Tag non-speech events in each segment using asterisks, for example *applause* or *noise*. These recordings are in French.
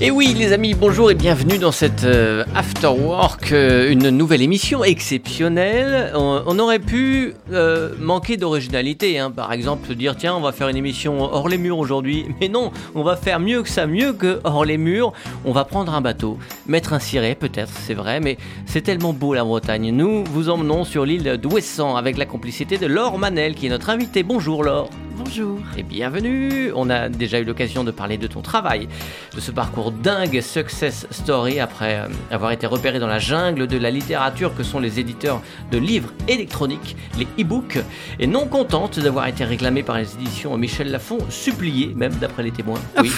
Et oui, les amis, bonjour et bienvenue dans cette euh, After euh, une nouvelle émission exceptionnelle. On, aurait pu euh, manquer d'originalité, hein. par exemple, dire tiens, on va faire une émission hors les murs aujourd'hui. Mais non, on va faire mieux que ça, mieux que hors les murs. On va prendre un bateau, mettre un ciré, peut-être, c'est vrai, mais c'est tellement beau la Bretagne. Nous vous emmenons sur l'île d'Ouessant avec la complicité de Laure Manel, qui est notre invitée. Bonjour Laure. Bonjour. Et bienvenue On a déjà eu l'occasion de parler de ton travail, de ce parcours dingue success story après euh, avoir été repéré dans la jungle de la littérature que sont les éditeurs de livres électroniques, les e-books, et non contente d'avoir été réclamée par les éditions Michel Lafon, suppliée même d'après les témoins. Oui.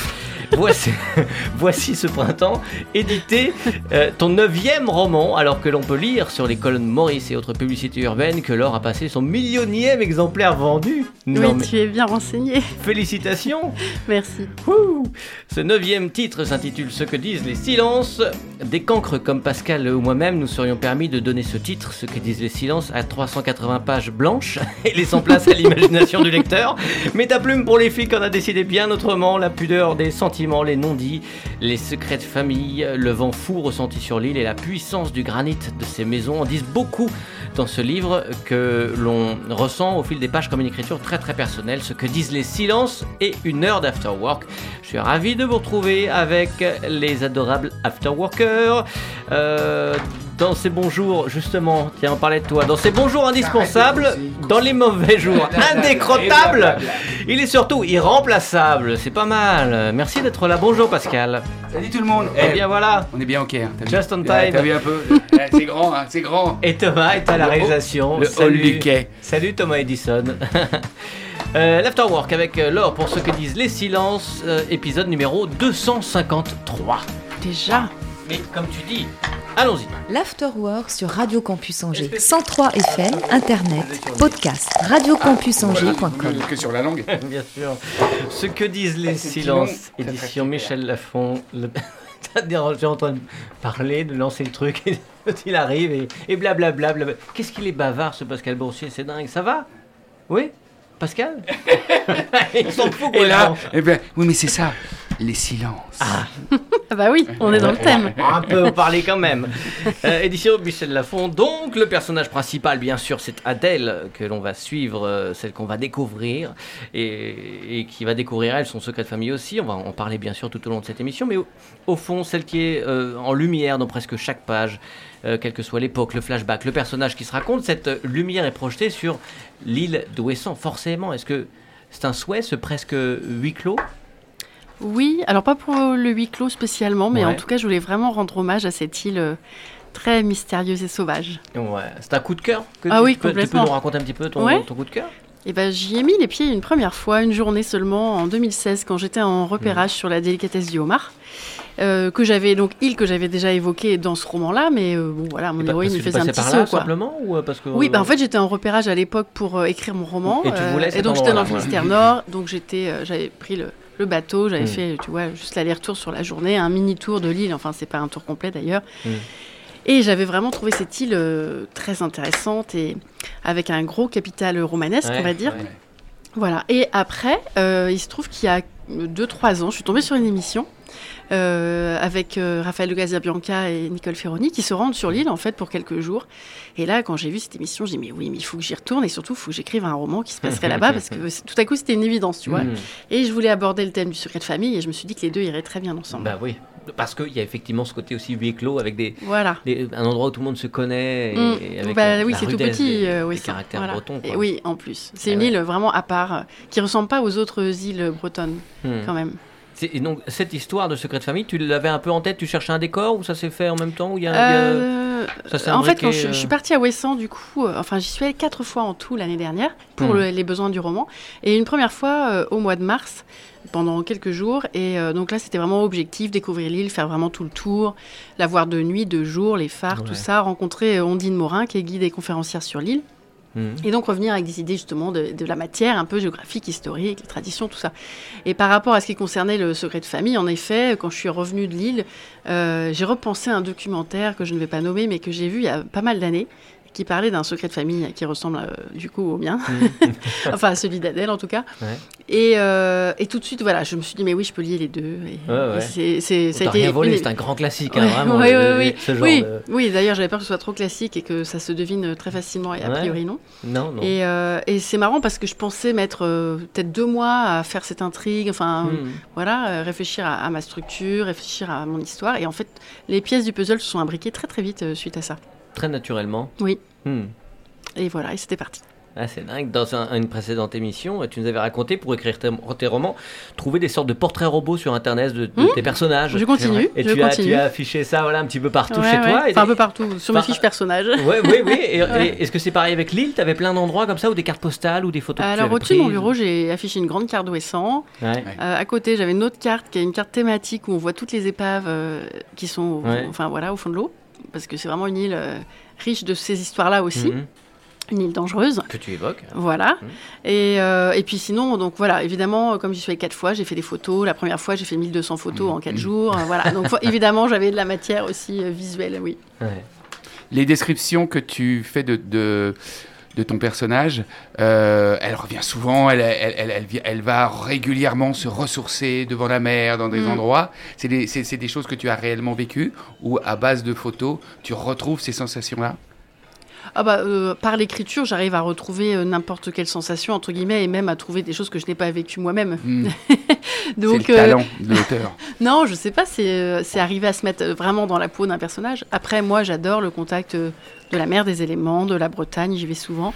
Voici, *laughs* voici ce printemps, édité euh, ton neuvième roman, alors que l'on peut lire sur les colonnes Maurice et autres publicités urbaines que Laure a passé son millionième exemplaire vendu. oui, tu es bien renseigné. *laughs* Félicitations Merci. Ouh Ce neuvième titre s'intitule Ce que disent les silences. Des cancres comme Pascal ou moi-même nous serions permis de donner ce titre, Ce que disent les silences, à 380 pages blanches *laughs* et laissant place à l'imagination du lecteur. Mais ta plume pour les filles qu'on a décidé bien autrement, la pudeur des sentiments, les non-dits, les secrets de famille, le vent fou ressenti sur l'île et la puissance du granit de ces maisons en disent beaucoup dans ce livre que l'on ressent au fil des pages comme une écriture très très personnelle, ce que disent les silences et une heure d'afterwork. Je suis ravi de vous retrouver avec les adorables afterworkers. Euh, dans ces bons jours, justement, tiens, on parlait de toi, dans ces bons jours indispensables, dans les mauvais jours indécrottables, il est surtout irremplaçable. C'est pas mal. Merci d'être là. Bonjour Pascal. Salut tout le monde. Eh bien voilà. On est bien ok. Hein, vu Just on time. T'as vu un peu Ouais, C'est grand, hein, c'est grand. Et Thomas est à la réalisation. le Salut. hall du quai. Salut Thomas Edison. *laughs* Euh, L'Afterwork avec euh, Laure pour ce que disent les silences, euh, épisode numéro 253. Déjà? Mais comme tu dis, allons-y. L'Afterwork sur Radio Campus Angers. 103 FM, Internet, podcast, radiocampusangers.com. Que sur la langue. *laughs* Bien sûr. Ce que disent les c'est silences, édition. Michel Lafon. Le... *laughs* J'ai entendu parler, de lancer le truc, et *laughs* il arrive et, et blablabla. blabla. Qu'est-ce qu'il est bavard ce Pascal Boursier, c'est dingue. Ça va? Oui? Pascal? Il s'en fout Et là, eh ben, oui, mais c'est ça. Les silences. Ah, Ah bah oui, on est dans le thème. *laughs* un peu parler quand même. Euh, édition Michel Lafon. Donc, le personnage principal, bien sûr, c'est Adèle, que l'on va suivre, euh, celle qu'on va découvrir, et, et qui va découvrir elle son secret de famille aussi. On va en parler, bien sûr, tout au long de cette émission. Mais au, au fond, celle qui est euh, en lumière dans presque chaque page, euh, quelle que soit l'époque, le flashback, le personnage qui se raconte, cette lumière est projetée sur l'île d'Ouessant, forcément. Est-ce que c'est un souhait, ce presque huis clos? Oui, alors pas pour le huis clos spécialement, mais Ouais. en tout cas, je voulais vraiment rendre hommage à cette île euh, très mystérieuse et sauvage. Ouais, c'est un coup de cœur que Ah tu, oui, peux, tu peux nous raconter un petit peu ton, Ouais. ton coup de cœur? Et ben j'y ai mis les pieds une première fois, une journée seulement, en 2016, quand j'étais en repérage sur la délicatesse du homard. euh, que j'avais donc île que j'avais déjà évoquée dans ce roman-là, mais euh, bon voilà, mon Et héroïne tu faisait un petit par là, saut quoi. simplement ou euh, parce que Oui, bah en fait j'étais en repérage à l'époque pour euh, écrire mon roman. Et tu cet donc j'étais dans le Finistère Nord, donc j'étais, j'avais pris le, le bateau, j'avais Mm. fait, tu vois, juste l'aller-retour sur la journée, un mini tour de l'île. Enfin, c'est pas un tour complet d'ailleurs. Mm. Et j'avais vraiment trouvé cette île euh, très intéressante et avec un gros capital romanesque, Ouais, on va dire. ouais. Voilà. Et après, euh, il se trouve qu'il y a 2-3 ans, je suis tombée sur une émission euh, avec euh, Raphaël de Gazabianca et Nicole Ferroni qui se rendent sur l'île en fait pour quelques jours. Et là, quand j'ai vu cette émission, j'ai dit mais oui, mais il faut que j'y retourne et surtout il faut que j'écrive un roman qui se passerait là-bas parce que tout à coup c'était une évidence, tu vois. Mhm. Et je voulais aborder le thème du secret de famille et je me suis dit que les deux iraient très bien ensemble. Bah oui, parce qu'il y a effectivement ce côté aussi huis clos avec des, Voilà. des- un endroit où tout le monde se connaît et, Mm. et avec Bah la- oui, c'est tout petit. des, euh, oui, des caractères voilà. bretons. Et quoi. oui, en plus. C'est Eh une ouais. île vraiment à part euh, qui ressemble pas aux autres îles bretonnes Hmm. quand même. Et donc cette histoire de secret de famille, tu l'avais un peu en tête, tu cherchais un décor ou ça s'est fait en même temps ou il y a, il y a- Euh, ça s'est en fait, quand je, euh, je suis partie à Ouessant, du coup, euh, enfin, j'y suis allée quatre fois en tout l'année dernière pour Hmm. le- les besoins du roman. Et une première fois euh, au mois de mars, pendant quelques jours. Et euh, donc là, c'était vraiment objectif, découvrir l'île, faire vraiment tout le tour, la voir de nuit, de jour, les phares, Ouais. tout ça, rencontrer euh, Ondine Morin, qui est guide et conférencière sur l'île. Mhm. Et donc revenir avec des idées justement de, la matière, un peu géographique, historique, les traditions, tout ça. Et par rapport à ce qui concernait le secret de famille, en effet, quand je suis revenue de Lille, euh, j'ai repensé à un documentaire que je ne vais pas nommer, mais que j'ai vu il y a pas mal d'années, qui parlait d'un secret de famille qui ressemble euh, du coup au mien, mm. *laughs* enfin à celui d'Adèle en tout cas. Et, euh, et, tout de suite, voilà, je me suis dit, mais oui, je peux lier les deux. Et, c'est, volé, c'est un grand classique, hein, vraiment. Oui, oui, oui. oui, d'ailleurs, j'avais peur que ce soit trop classique et que ça se devine très facilement, et a priori non. Non, non. Et, euh, et c'est marrant parce que je pensais mettre peut-être deux mois à faire cette intrigue, enfin, mm. voilà, réfléchir à, à, ma structure, réfléchir à mon histoire. Et en fait, les pièces du puzzle se sont imbriquées très très vite suite à ça. Très naturellement. Oui. Hmm. Et voilà, et c'était parti. Ah, c'est dingue. Dans une précédente émission, tu nous avais raconté pour écrire tes, romans, trouver des sortes de portraits robots sur Internet de, hmm. tes personnages. Je continue. Et je tu, As, tu, As, affiché ça voilà, un petit peu partout chez toi. Enfin, un peu partout, sur mes fiches personnages. Oui, oui, *laughs* oui. Est-ce que c'est pareil avec Lille? Tu avais plein d'endroits comme ça, ou des cartes postales, ou des photos Alors, au-dessus de mon bureau, j'ai affiché une grande carte d'Ouessant. Euh, à côté, j'avais une autre carte qui est une carte thématique où on voit toutes les épaves euh, qui sont enfin, voilà, au fond de l'eau. Parce que c'est vraiment une île. Euh, riche de ces histoires-là aussi. Mhm. Une île dangereuse. Que tu évoques. Voilà. Mhm. Et, euh, et, puis sinon, donc voilà, évidemment, comme j'y suis allée quatre fois, j'ai fait des photos. La première fois, j'ai fait 1200 photos en quatre mhm. jours. voilà. Donc *laughs* évidemment, j'avais de la matière aussi euh, visuelle, oui. Les descriptions que tu fais de, de de ton personnage, euh, elle revient souvent, elle, elle, elle, va régulièrement se ressourcer devant la mer, dans des mm. endroits. C'est des, des, choses que tu as réellement vécues ou à base de photos, tu retrouves ces sensations-là? Ah bah, euh, par l'écriture, j'arrive à retrouver euh, n'importe quelle sensation, entre guillemets, et même à trouver des choses que je n'ai pas vécues moi-même. Hmm. *laughs* Donc, c'est le talent de l'auteur. *laughs* non, je sais pas, c'est, c'est arriver à se mettre vraiment dans la peau d'un personnage. Après, moi, j'adore le contact de la mer, des éléments, de la Bretagne, j'y vais souvent.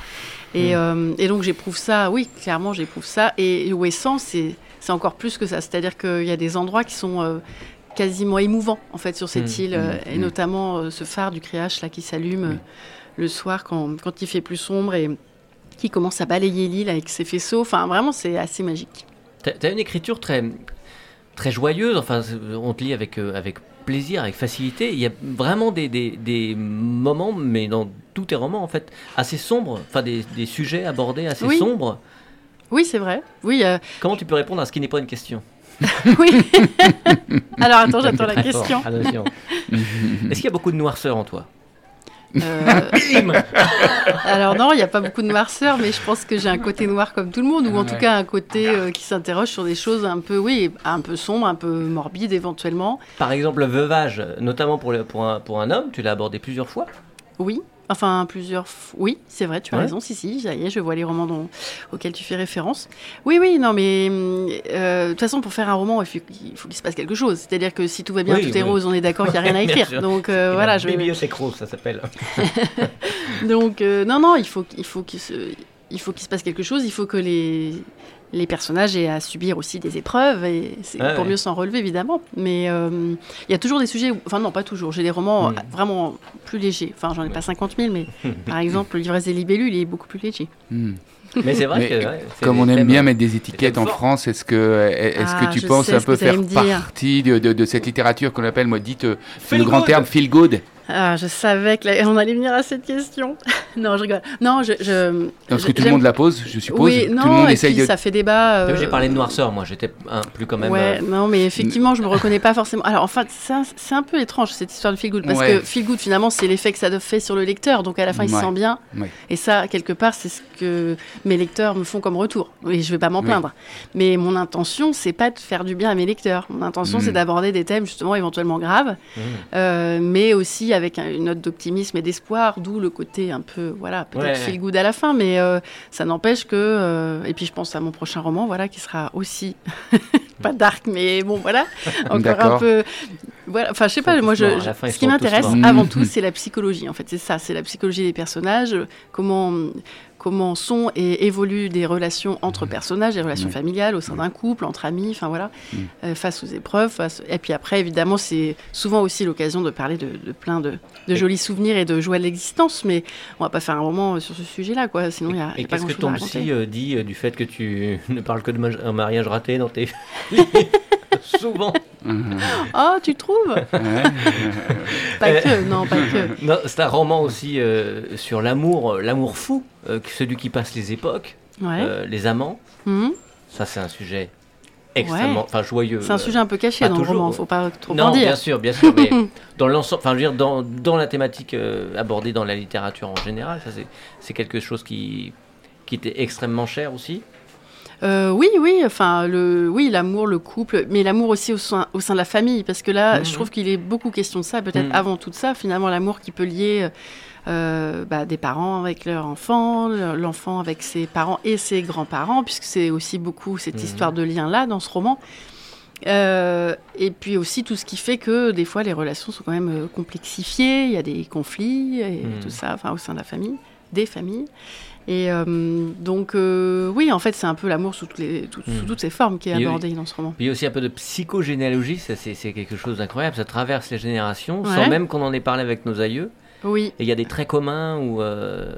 Et, mm. euh, et donc j'éprouve ça, oui, clairement j'éprouve ça. Et Ouessant, c'est encore plus que ça. C'est-à-dire qu'il y a des endroits qui sont euh, quasiment émouvants, en fait, sur cette mm. île. Et notamment euh, ce phare du Créache, là, qui s'allume le soir quand, quand, il fait plus sombre et qui commence à balayer l'île avec ses faisceaux. Enfin, vraiment, c'est assez magique. Tu as une écriture très, très joyeuse. Enfin, on te lit avec, avec plaisir, avec facilité. Il y a vraiment des, des, moments, mais dans tous tes romans, en fait, assez sombres, enfin des, des sujets abordés assez sombres. Oui, c'est vrai. Oui. Euh, Comment tu peux répondre à ce qui n'est pas une question? *laughs* Oui. *laughs* Alors attends, j'attends la question. *laughs* Est-ce qu'il y a beaucoup de noirceur en toi? Euh, *laughs* *laughs* Alors non, il n'y a pas beaucoup de noirceur, mais je pense que j'ai un côté noir comme tout le monde, ou en tout cas un côté euh, qui s'interroge sur des choses un peu, oui, un peu sombres, un peu morbides éventuellement. Par exemple, le veuvage, notamment pour, pour, un, pour un homme, tu l'as abordé plusieurs fois? Oui. Enfin, plusieurs. Oui, c'est vrai, tu as raison. Si, si, ça y est, je vois les romans dont... auxquels tu fais référence. Oui, oui, non, mais euh, de toute façon, pour faire un roman, il faut, qu'il se passe quelque chose. C'est-à-dire que si tout va bien, tout est rose, on est d'accord qu'il n'y a rien à *laughs* écrire. Donc euh, voilà. Je... Bibliothèque ça s'appelle. *laughs* *laughs* Donc, euh, non, non, il faut, il faut qu'il se il faut qu'il se passe quelque chose, il faut que les, les personnages aient à subir aussi des épreuves, et c'est pour mieux s'en relever évidemment. Mais euh, il y a toujours des sujets, enfin non, pas toujours, j'ai des romans hmm. vraiment plus légers. Enfin, j'en ai pas 50 000, mais *laughs* par exemple, L'ivresse des libellules, il est beaucoup plus léger. Hmm. *laughs* Mais c'est vrai que. comme on aime bien mettre des étiquettes en France, est-ce que, est-ce que ah, tu penses un peu faire partie de, de, cette littérature qu'on appelle, moi, dite, euh, le grand terme feel good? Ah, je savais qu'on allait venir à cette question. *laughs* non, je rigole. Non, je. je Parce que tout le monde la pose, je suppose. Oui, non, tout le monde et puis, ça fait débat. Euh, j'ai parlé de noirceur, moi, j'étais plus quand même. Ouais, euh, non, mais effectivement, je me *laughs* reconnais pas forcément. Alors, en fait, c'est un peu étrange cette histoire de Feel Good, parce que Feel Good, finalement, c'est l'effet que ça fait sur le lecteur. Donc, à la fin, il se sent bien. Et ça, quelque part, c'est ce que mes lecteurs me font comme retour. Et je vais pas m'en plaindre. Mais mon intention, c'est pas de faire du bien à mes lecteurs. Mon intention, c'est mm. d'aborder des thèmes, justement, éventuellement graves, mm. euh, mais aussi avec une note de optimisme et d'espoir, d'où le côté un peu, voilà, peut-être feel good à la fin, mais euh, ça n'empêche que, euh, et puis je pense à mon prochain roman, voilà, qui sera aussi, *laughs* pas dark, mais bon, voilà, *laughs* encore un peu, voilà, enfin, je sais pas, moi, je, ce qui m'intéresse avant *laughs* tout, c'est la psychologie, en fait, c'est ça, c'est la psychologie des personnages, comment comment sont et évoluent des relations entre personnages, des relations familiales au sein d'un couple, entre amis, enfin voilà, mm. euh, face aux épreuves. Et puis après, évidemment, c'est souvent aussi l'occasion de parler de, plein de, jolis souvenirs et de joie de l'existence, mais on va pas faire un roman sur ce sujet-là, quoi. Sinon, il y a, et, pas qu'est-ce que ton psy euh, dit euh, du fait que tu *laughs* ne parles que de mariage raté dans tes *laughs* *laughs* Souvent. oh, *laughs* tu trouves Pas que, non, pas que. *laughs* Non, c'est un roman aussi euh, sur l'amour, euh, l'amour fou, euh, celui qui passe les époques, Ouais. les amants. Mhm. Ça, c'est un sujet extrêmement, enfin joyeux. C'est un sujet un peu caché dans le roman, faut pas trop Non, en dire. bien sûr, bien sûr, mais dans l'ensemble, enfin, je veux dire, dans, dans la thématique euh, abordée dans la littérature en général, ça c'est, c'est quelque chose qui, qui était extrêmement cher aussi. Euh, oui, oui, enfin, le, oui, l'amour, le couple, mais l'amour aussi au sein, au sein de la famille, parce que là, Mhm. je trouve qu'il est beaucoup question de ça, peut-être Mhm. avant tout ça, finalement, l'amour qui peut lier euh, bah, des parents avec leur enfant, le- l'enfant avec ses parents et ses grands-parents, puisque c'est aussi beaucoup cette Mhm. histoire de lien-là dans ce roman. Euh, et puis aussi tout ce qui fait que des fois les relations sont quand même complexifiées, il y a des conflits et tout ça, enfin au sein de la famille, des familles. Et euh, donc euh, oui, en fait c'est un peu l'amour sous, toutes les- tout- sous Mhm. toutes ses formes qui est abordé dans ce roman. Puis il y a aussi un peu de psychogénéalogie, ça c'est, c'est quelque chose d'incroyable, ça traverse les générations, Ouais. sans même qu'on en ait parlé avec nos aïeux. Oui, Et il y a des traits communs où euh,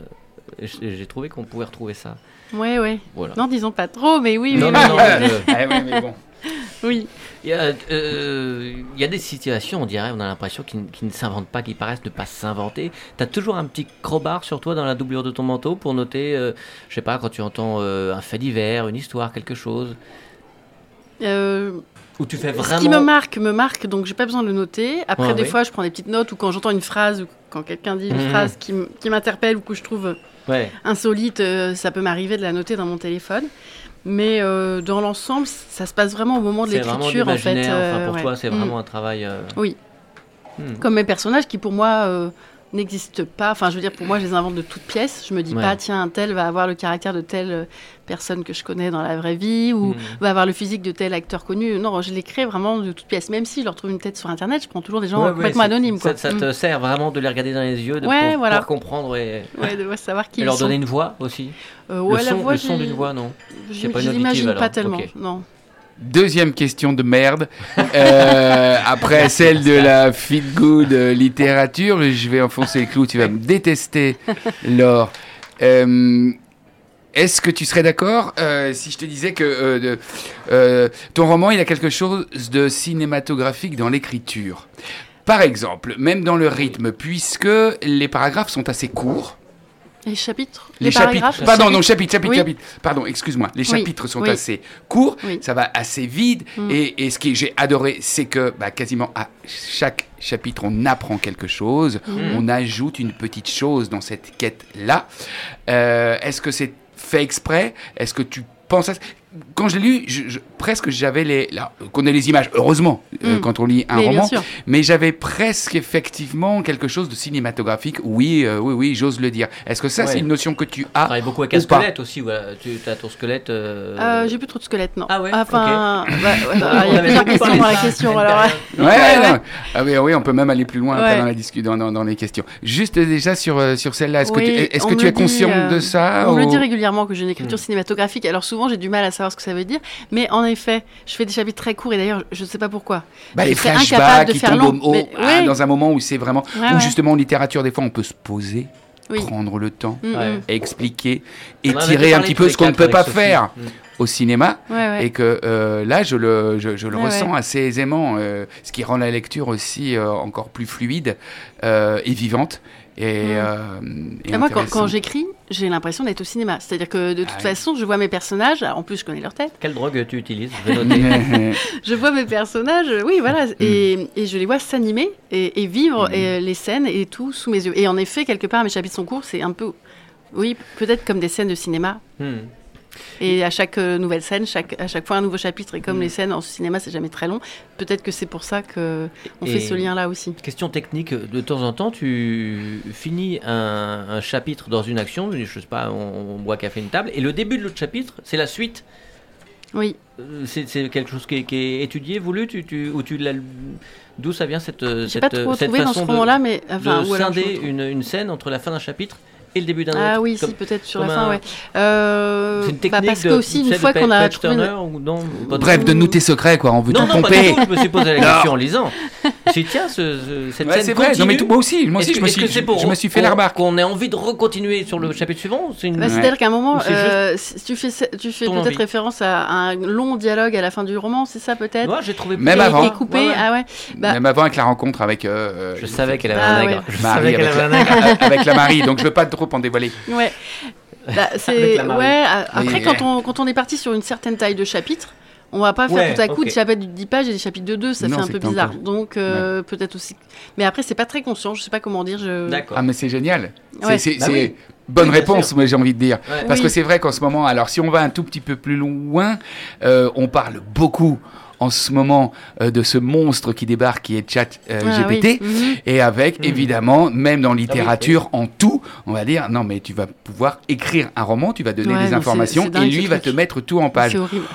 j'ai trouvé qu'on pouvait retrouver ça. ouais, ouais. Voilà. Non, disons pas trop, mais oui, oui, Non, oui, non, non, *laughs* oui. Ah oui, mais bon. *laughs* oui. Il y, a, euh, il y a des situations, on dirait, on a l'impression qu'ils qui ne s'inventent pas, qui paraissent ne pas s'inventer. T'as toujours un petit crowbar sur toi dans la doublure de ton manteau pour noter, euh, je sais pas, quand tu entends euh, un fait divers, une histoire, quelque chose. Euh, Où tu fais Ce vraiment. qui me marque, me marque, donc j'ai pas besoin de le noter. Après, Ouais, des fois, je prends des petites notes ou quand j'entends une phrase ou quand quelqu'un dit une Mhm. phrase qui, m'interpelle ou que je trouve Ouais. insolite, ça peut m'arriver de la noter dans mon téléphone. Mais euh, dans l'ensemble, ça se passe vraiment au moment de l'écriture, en fait. l'imaginaire. Enfin, euh, pour ouais. toi, c'est Mm. vraiment un travail. euh, Oui. hmm. Comme mes personnages qui, pour moi, euh, n'existent pas. Enfin, je veux dire, pour moi, je les invente de toutes pièces. Je me dis Ouais. pas, tiens, un tel va avoir le caractère de telle euh, personne que je connais dans la vraie vie ou Hmm. va avoir le physique de tel acteur connu. Non, je les crée vraiment de toutes pièces. Même si je leur trouve une tête sur Internet, je prends toujours des gens Ouais, complètement anonymes. Ça, Quoi. ça te sert vraiment de les regarder dans les yeux, de pour, voilà. pouvoir comprendre et, de savoir *laughs* qui et ils leur sont. donner une voix aussi. Euh, le la son, voix, le son d'une voix, non? Je C'est pas l'imagine tellement. Non. Deuxième question de merde. Euh, après celle de la feel good euh, littérature, je vais enfoncer le clou. Tu vas me détester, Laure. Euh, Est-ce que tu serais d'accord euh, si je te disais que de- ton roman, il a quelque chose de cinématographique dans l'écriture? Par exemple, même dans le rythme, puisque les paragraphes sont assez courts. Les chapitres Les, chapitres. Pardon, non, chapitres, chapitres, Oui. chapitres. Pardon, excuse-moi. Les Oui, chapitres sont oui. assez courts, ça va assez vite. Mm. Et, et ce que j'ai adoré, c'est que bah, quasiment à chaque chapitre, on apprend quelque chose, Mhm. on ajoute une petite chose dans cette quête-là. Euh, Est-ce que c'est fait exprès? Est-ce que tu penses à... Quand je l'ai lu, je- je- presque j'avais les... Là, qu'on ait les images, heureusement, euh, Mm. quand on lit un Mais roman. Mais j'avais presque effectivement quelque chose de cinématographique. Oui, euh, oui, oui, j'ose le dire. Est-ce que ça, Ouais. c'est une notion que tu Tu as travailles beaucoup avec un squelette aussi. Voilà. Tu as ton squelette. euh, Euh, J'ai plus trop de squelettes, non. Ah ouais, Enfin, bah, ouais, *laughs* bah, on il y a avait plusieurs questions dans la question. Alors. Ouais, Ouais. Ah oui, oui, on peut même aller plus loin après dans, la discu- dans, dans, les questions. Juste déjà sur, sur celle-là, est-ce Oui, que tu, est-ce que tu es conscient euh, de ça On me le dit régulièrement que j'ai une écriture Hmm. cinématographique. Alors souvent, j'ai du mal à savoir ce que ça veut dire. Mais en effet, je fais des chapitres très courts et d'ailleurs, je ne sais pas pourquoi. bah, Les flashbacks incapable de qui faire tombent long, au, au- mais- ah, dans un moment où c'est vraiment... Ouais, où ouais. justement en littérature, des fois, on peut se poser, Oui. prendre le temps, Mm, Ouais. mm. expliquer, étirer un petit peu ce qu'on ne peut pas Sophie. faire Mm. au cinéma. Ouais, ouais. Et que euh, là, je le, je, je le Ouais, ressens ouais. assez aisément, euh, ce qui rend la lecture aussi euh, encore plus fluide euh, et vivante. Et, Mm. euh, et Et moi, quand, j'écris, j'ai l'impression d'être au cinéma. C'est-à-dire que de toute Ah façon, je vois mes personnages. En plus, je connais leur tête. Quelle drogue tu utilises Je *laughs* *laughs* vois mes personnages, euh, oui, voilà, et, et je les vois s'animer et, et vivre Mm. et, les scènes et tout sous mes yeux. Et en effet, quelque part, mes chapitres sont courts, c'est un peu, oui, peut-être comme des scènes de cinéma. Et à chaque euh, nouvelle scène, chaque, à chaque fois un nouveau chapitre. Et comme Mm. les scènes en cinéma, c'est jamais très long, peut-être que c'est pour ça que on Et- fait ce lien-là aussi. Question technique, de temps en temps, tu finis un, un chapitre dans une action, je sais pas, on, on boit café une table, et le début de l'autre chapitre, c'est la suite. Oui. Euh, C'est quelque chose qui est, qui est étudié, voulu, tu, tu, ou tu l'as- d'où ça vient cette cette, pas trop cette trouvé dans ce façon de- roman-là, mais enfin, de scinder une scène entre la fin d'un chapitre et le début d'un autre. Ah oui, comme- si, peut-être sur la fin, un- ouais. Euh, C'est une bah, technique parce de, que aussi, une fois qu'on a page trouvé... turner ou non pas du Bref, de nous tes secrets, quoi. On veut Non, tout non, pas du pomper. tout, je me suis posé la *laughs* question en lisant. tu tiens, ce, ce- cette Ouais, scène c'est vrai. Non, mais continue. tout- moi aussi, moi aussi, je me suis, c'est pour je me suis fait qu'on- la remarque. Qu'on ait envie de recontinuer sur le chapitre suivant ou c'est une... Bah, Ouais. C'est-à-dire qu'à un moment, Ou euh, si tu fais, tu fais peut-être référence à un long dialogue à la fin du roman, c'est ça peut-être Moi, j'ai trouvé Même avant. Coupé, ah ouais. Bah, Même avant avec la rencontre avec. euh, Je savais qu'elle avait Ah, un ouais. nègre. Je Marie savais qu'elle avec, avait un la, *laughs* nègre. avec la Marie, donc je veux pas trop en dévoiler. Ouais. *laughs* Bah, c'est ouais. Après, quand on quand on est parti sur une certaine taille de chapitre, on va pas faire Ouais, tout à coup ok. des chapitres de 10 pages et des chapitres de 2, ça Non, fait un peu bizarre. Donc euh, peut-être aussi. Mais après, c'est pas très conscient. Je sais pas comment dire. Je... D'accord. Ah, mais c'est génial. C'est- Ouais. C'est Bah c'est oui. bonne Oui, réponse, moi j'ai envie de dire. Ouais. Parce Oui. que c'est vrai qu'en ce moment, alors si on va un tout petit peu plus loin, euh, on parle beaucoup en ce moment euh, de ce monstre qui débarque qui est Chat euh, Ah, oui. Mhm. Et avec, Mhm. évidemment, même Ah dans littérature, en tout, on va dire, non mais tu vas pouvoir écrire un roman, tu vas donner Ouais, des informations, et dingue, lui va te mettre tout en page. C'est horrible.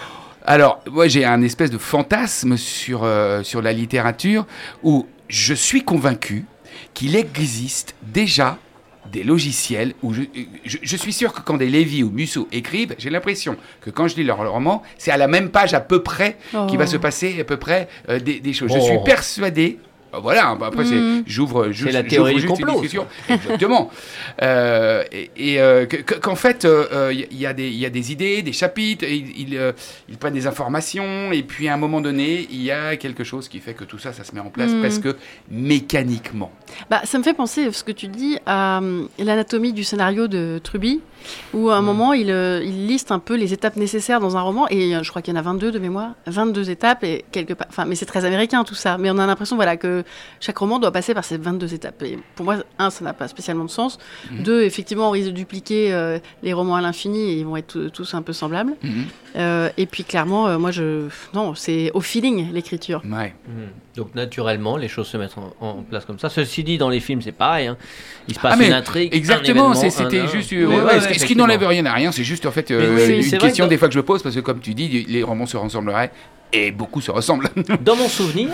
Alors, moi, j'ai un espèce de fantasme sur, euh, sur la littérature où je suis convaincu qu'il existe déjà des logiciels où je, je, je suis sûr que quand des Lévy ou Musso écrivent, j'ai l'impression que quand je lis leur roman, c'est à la même page à peu près qu'il va Oh. se passer à peu près euh, des, des choses. Je Oh. suis persuadé. Euh, Voilà, bah après c'est- Mhm. j'ouvre, j'ouvre- la j'ouvre théorie du juste une complot, discussion. *laughs* Exactement. Euh, et et, euh, que- que- qu'en fait, il euh, y, y a des- il y a des idées, des chapitres, et ils, ils, euh, ils prennent des informations, et puis à un moment donné, il y a quelque chose qui fait que tout ça, ça se met en place Mhm. presque mécaniquement. Bah, ça me fait penser, ce que tu dis, à l'anatomie du scénario de Truby, où à un Mm. moment, il, il liste un peu les étapes nécessaires dans un roman, et je crois qu'il y en a 22 de mémoire, 22 étapes, et quelque part, enfin, mais c'est très américain tout ça, mais on a l'impression, voilà, que chaque roman doit passer par ces 22 étapes. Et pour moi, un, ça n'a pas spécialement de sens. Mhm. Deux, effectivement, on risque de dupliquer euh, les romans à l'infini, et ils vont être tous- un peu semblables. Mhm. Euh, et puis, clairement, euh, moi, je, non, c'est au feeling, l'écriture. Ouais. Mhm. Donc naturellement, les choses se mettent en, en place comme ça. Ceci dit, dans les films, c'est pareil. hein. Il se passe Ah, mais une intrigue. Exactement, c'était juste. Ouais, euh, ouais, ouais, ouais, ce qui- n'enlève rien à rien, c'est juste en fait euh, une question que- des fois que je me pose, parce que comme tu dis, les romans se ressembleraient, et beaucoup se ressemblent. *laughs* Dans mon souvenir,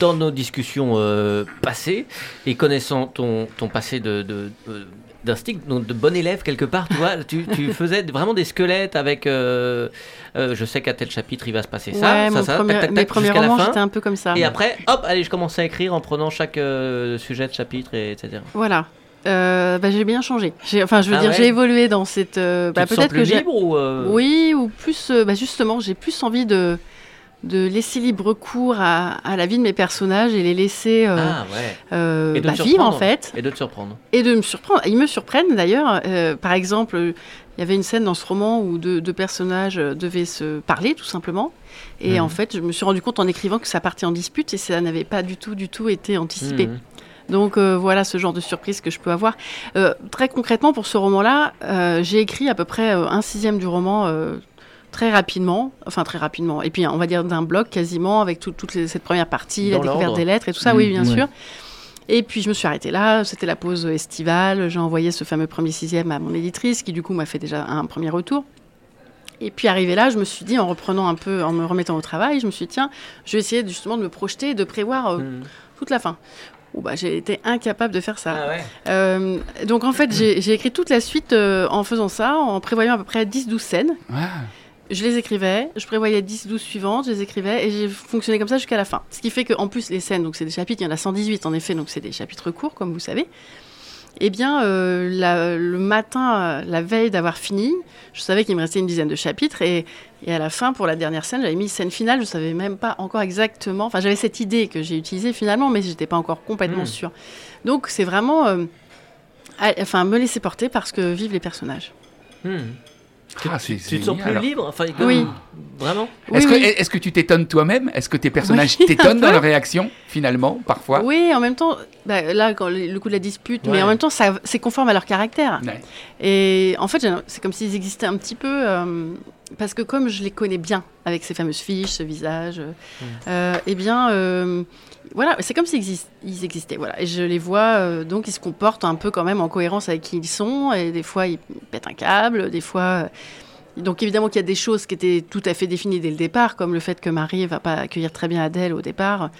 dans nos discussions euh, passées, et connaissant ton, ton passé de, de, de- d'instinct, donc de bon élève quelque part, tu vois, *laughs* tu, tu faisais vraiment des squelettes avec. euh, euh, je sais qu'à tel chapitre il va se passer ça, ouais, ça, ça, premier- tac, tac, premiers romans, j'étais un peu comme ça. Et après, hop, allez, je commençais à écrire en prenant chaque euh, sujet de chapitre, et, etc. Voilà. Euh, bah, j'ai bien changé. J'ai- Enfin, je veux Ah dire, ouais j'ai évolué dans cette. euh, bah, peut-être que j'ai. libre ou euh, Oui, ou plus. euh, bah, justement, j'ai plus envie de de laisser libre cours à, à la vie de mes personnages et les laisser euh, Ah ouais. euh, bah, vivre en fait Et de te surprendre. et de me surprendre. Ils me surprennent d'ailleurs. Euh, par exemple, il y avait une scène dans ce roman où deux, deux personnages devaient se parler tout simplement. Et Mhm. en fait, je me suis rendu compte en écrivant que ça partait en dispute et ça n'avait pas du tout, du tout été anticipé. Mhm. Donc euh, voilà ce genre de surprise que je peux avoir. Euh, très concrètement, pour ce roman-là, euh, j'ai écrit à peu près un sixième du roman très rapidement, enfin très rapidement, et puis on va dire d'un bloc quasiment, avec tout- toute les- cette première partie, Dans la découverte des lettres et tout ça, Mmh, oui bien ouais. sûr. Et puis je me suis arrêtée là, c'était la pause estivale, j'ai envoyé ce fameux premier sixième à mon éditrice qui du coup m'a fait déjà un premier retour. Et puis arrivé là, je me suis dit, en reprenant un peu, en me remettant au travail, je me suis dit, tiens, je vais essayer justement de me projeter et de prévoir euh, Mhm. toute la fin. Oh, bah, j'ai été incapable de faire ça. Ah ouais. Euh, donc en fait, j'ai écrit toute la suite euh, en faisant ça, en prévoyant à peu près 10-12 scènes. Je les écrivais, je prévoyais 10-12 suivantes, je les écrivais et j'ai fonctionné comme ça jusqu'à la fin. Ce qui fait qu'en plus, les scènes, donc c'est des chapitres, il y en a 118 en effet, donc c'est des chapitres courts, comme vous savez. Eh bien, euh, la- le matin, la veille d'avoir fini, je savais qu'il me restait une dizaine de chapitres et, et à la fin, pour la dernière scène, j'avais mis scène finale, je savais même pas encore exactement, enfin j'avais cette idée que j'ai utilisée finalement, mais je n'étais pas encore complètement Mm. sûre. Donc c'est vraiment, euh, à- enfin, me laisser porter parce que vivent les personnages. Mhm. Tu, Ah, tu- tu te sens plus libre enfin, comme- Oui. Vraiment Est-ce Oui, que, oui. est-ce que tu t'étonnes toi-même? Est-ce que tes personnages *laughs* Oui, t'étonnent dans leur réaction, finalement, parfois? Oui, en même temps, bah, là, quand le coup de la dispute, Ouais. mais en même temps, ça- c'est conforme à leur caractère. Ouais. Et en fait, c'est comme s'ils existaient un petit peu, euh, parce que comme je les connais bien, avec ces fameuses fiches, ce visage, euh, Mm. euh, eh bien, euh, voilà, c'est comme s'ils exist- ils existaient. Voilà. Et je les vois, euh, donc ils se comportent un peu quand même en cohérence avec qui ils sont, et des fois, ils pètent un câble, des fois... euh, donc évidemment qu'il y a des choses qui étaient tout à fait définies dès le départ, comme le fait que Marie va pas accueillir très bien Adèle au départ.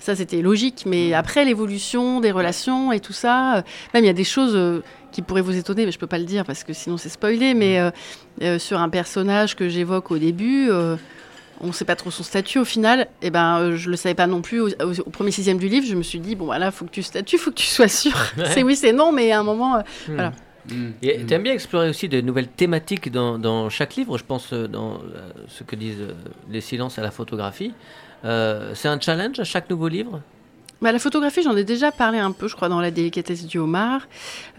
Ça, c'était logique. Mais après, l'évolution des relations et tout ça, euh, même il y a des choses euh, qui pourraient vous étonner, mais je peux pas le dire parce que sinon c'est spoilé. Mais euh, euh, sur un personnage que j'évoque au début, on ne sait pas trop son statut au final. Et eh ben, euh, je le savais pas non plus au, premier sixième du livre. Je me suis dit bon voilà, faut que tu statues, faut que tu sois sûr. *laughs* c'est oui, c'est non, mais à un moment, euh, hmm. voilà. Hmm. Et tu aimes bien explorer aussi de nouvelles thématiques dans, dans chaque livre. Je pense dans ce que disent les silences à la photographie. c'est un challenge à chaque nouveau livre? Bah, la photographie, j'en ai déjà parlé un peu, je crois, dans la délicatesse du homard.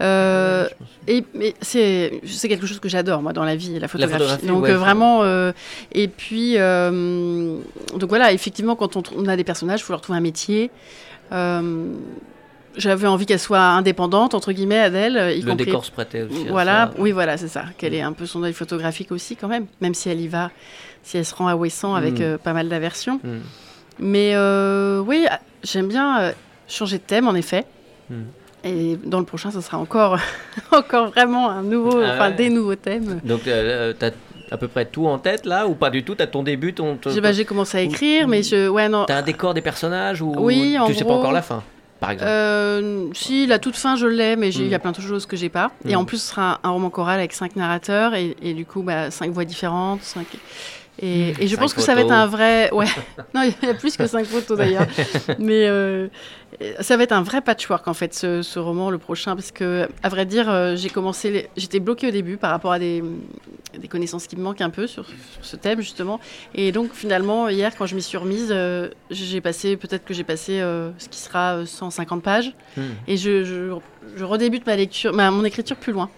Euh, et c'est quelque chose que j'adore moi dans la vie, la photographie. donc euh, vraiment. Euh, et puis donc voilà, effectivement, quand on, a des personnages, il faut leur trouver un métier. j'avais envie qu'elle soit indépendante entre guillemets Adèle y le décor se prêtait aussi voilà oui voilà c'est ça qu'elle ait un peu son œil photographique aussi quand même même si elle y va si elle se rend à Ouessant avec mm. pas mal d'aversion mm. mais oui J'aime bien euh, changer de thème, en effet. Hmm. Et dans le prochain, ce sera encore, *laughs* encore vraiment un nouveau, ah des nouveaux thèmes. Donc, euh, tu as à peu près tout en tête là ou pas du tout? Tu as ton début ton, bah, J'ai commencé à écrire, mais je. Ouais, non. Tu as un décor des personnages ou oui, tu sais pas encore la fin par exemple? euh, Si, la toute fin, je l'ai, mais il y a hmm. plein de choses que j'ai pas. Et en hmm. plus, ce sera un, roman choral avec cinq narrateurs et, et du coup, bah, cinq voix différentes. Cinq... Et, je pense que ça va être un vrai. Ouais, *laughs* non, il y a plus que cinq photos d'ailleurs. *laughs* Mais euh, ça va être un vrai patchwork en fait, ce, roman, le prochain, parce que, à vrai dire, euh, j'ai commencé. J'étais bloquée au début par rapport à des, des connaissances qui me manquent un peu sur, ce thème justement. Et donc, finalement, hier, quand je m'y suis remise, euh, j'ai passé, peut-être que j'ai passé ce qui sera 150 pages. Hmm. Et je, je, je redébute ma lecture, ma, mon écriture plus loin.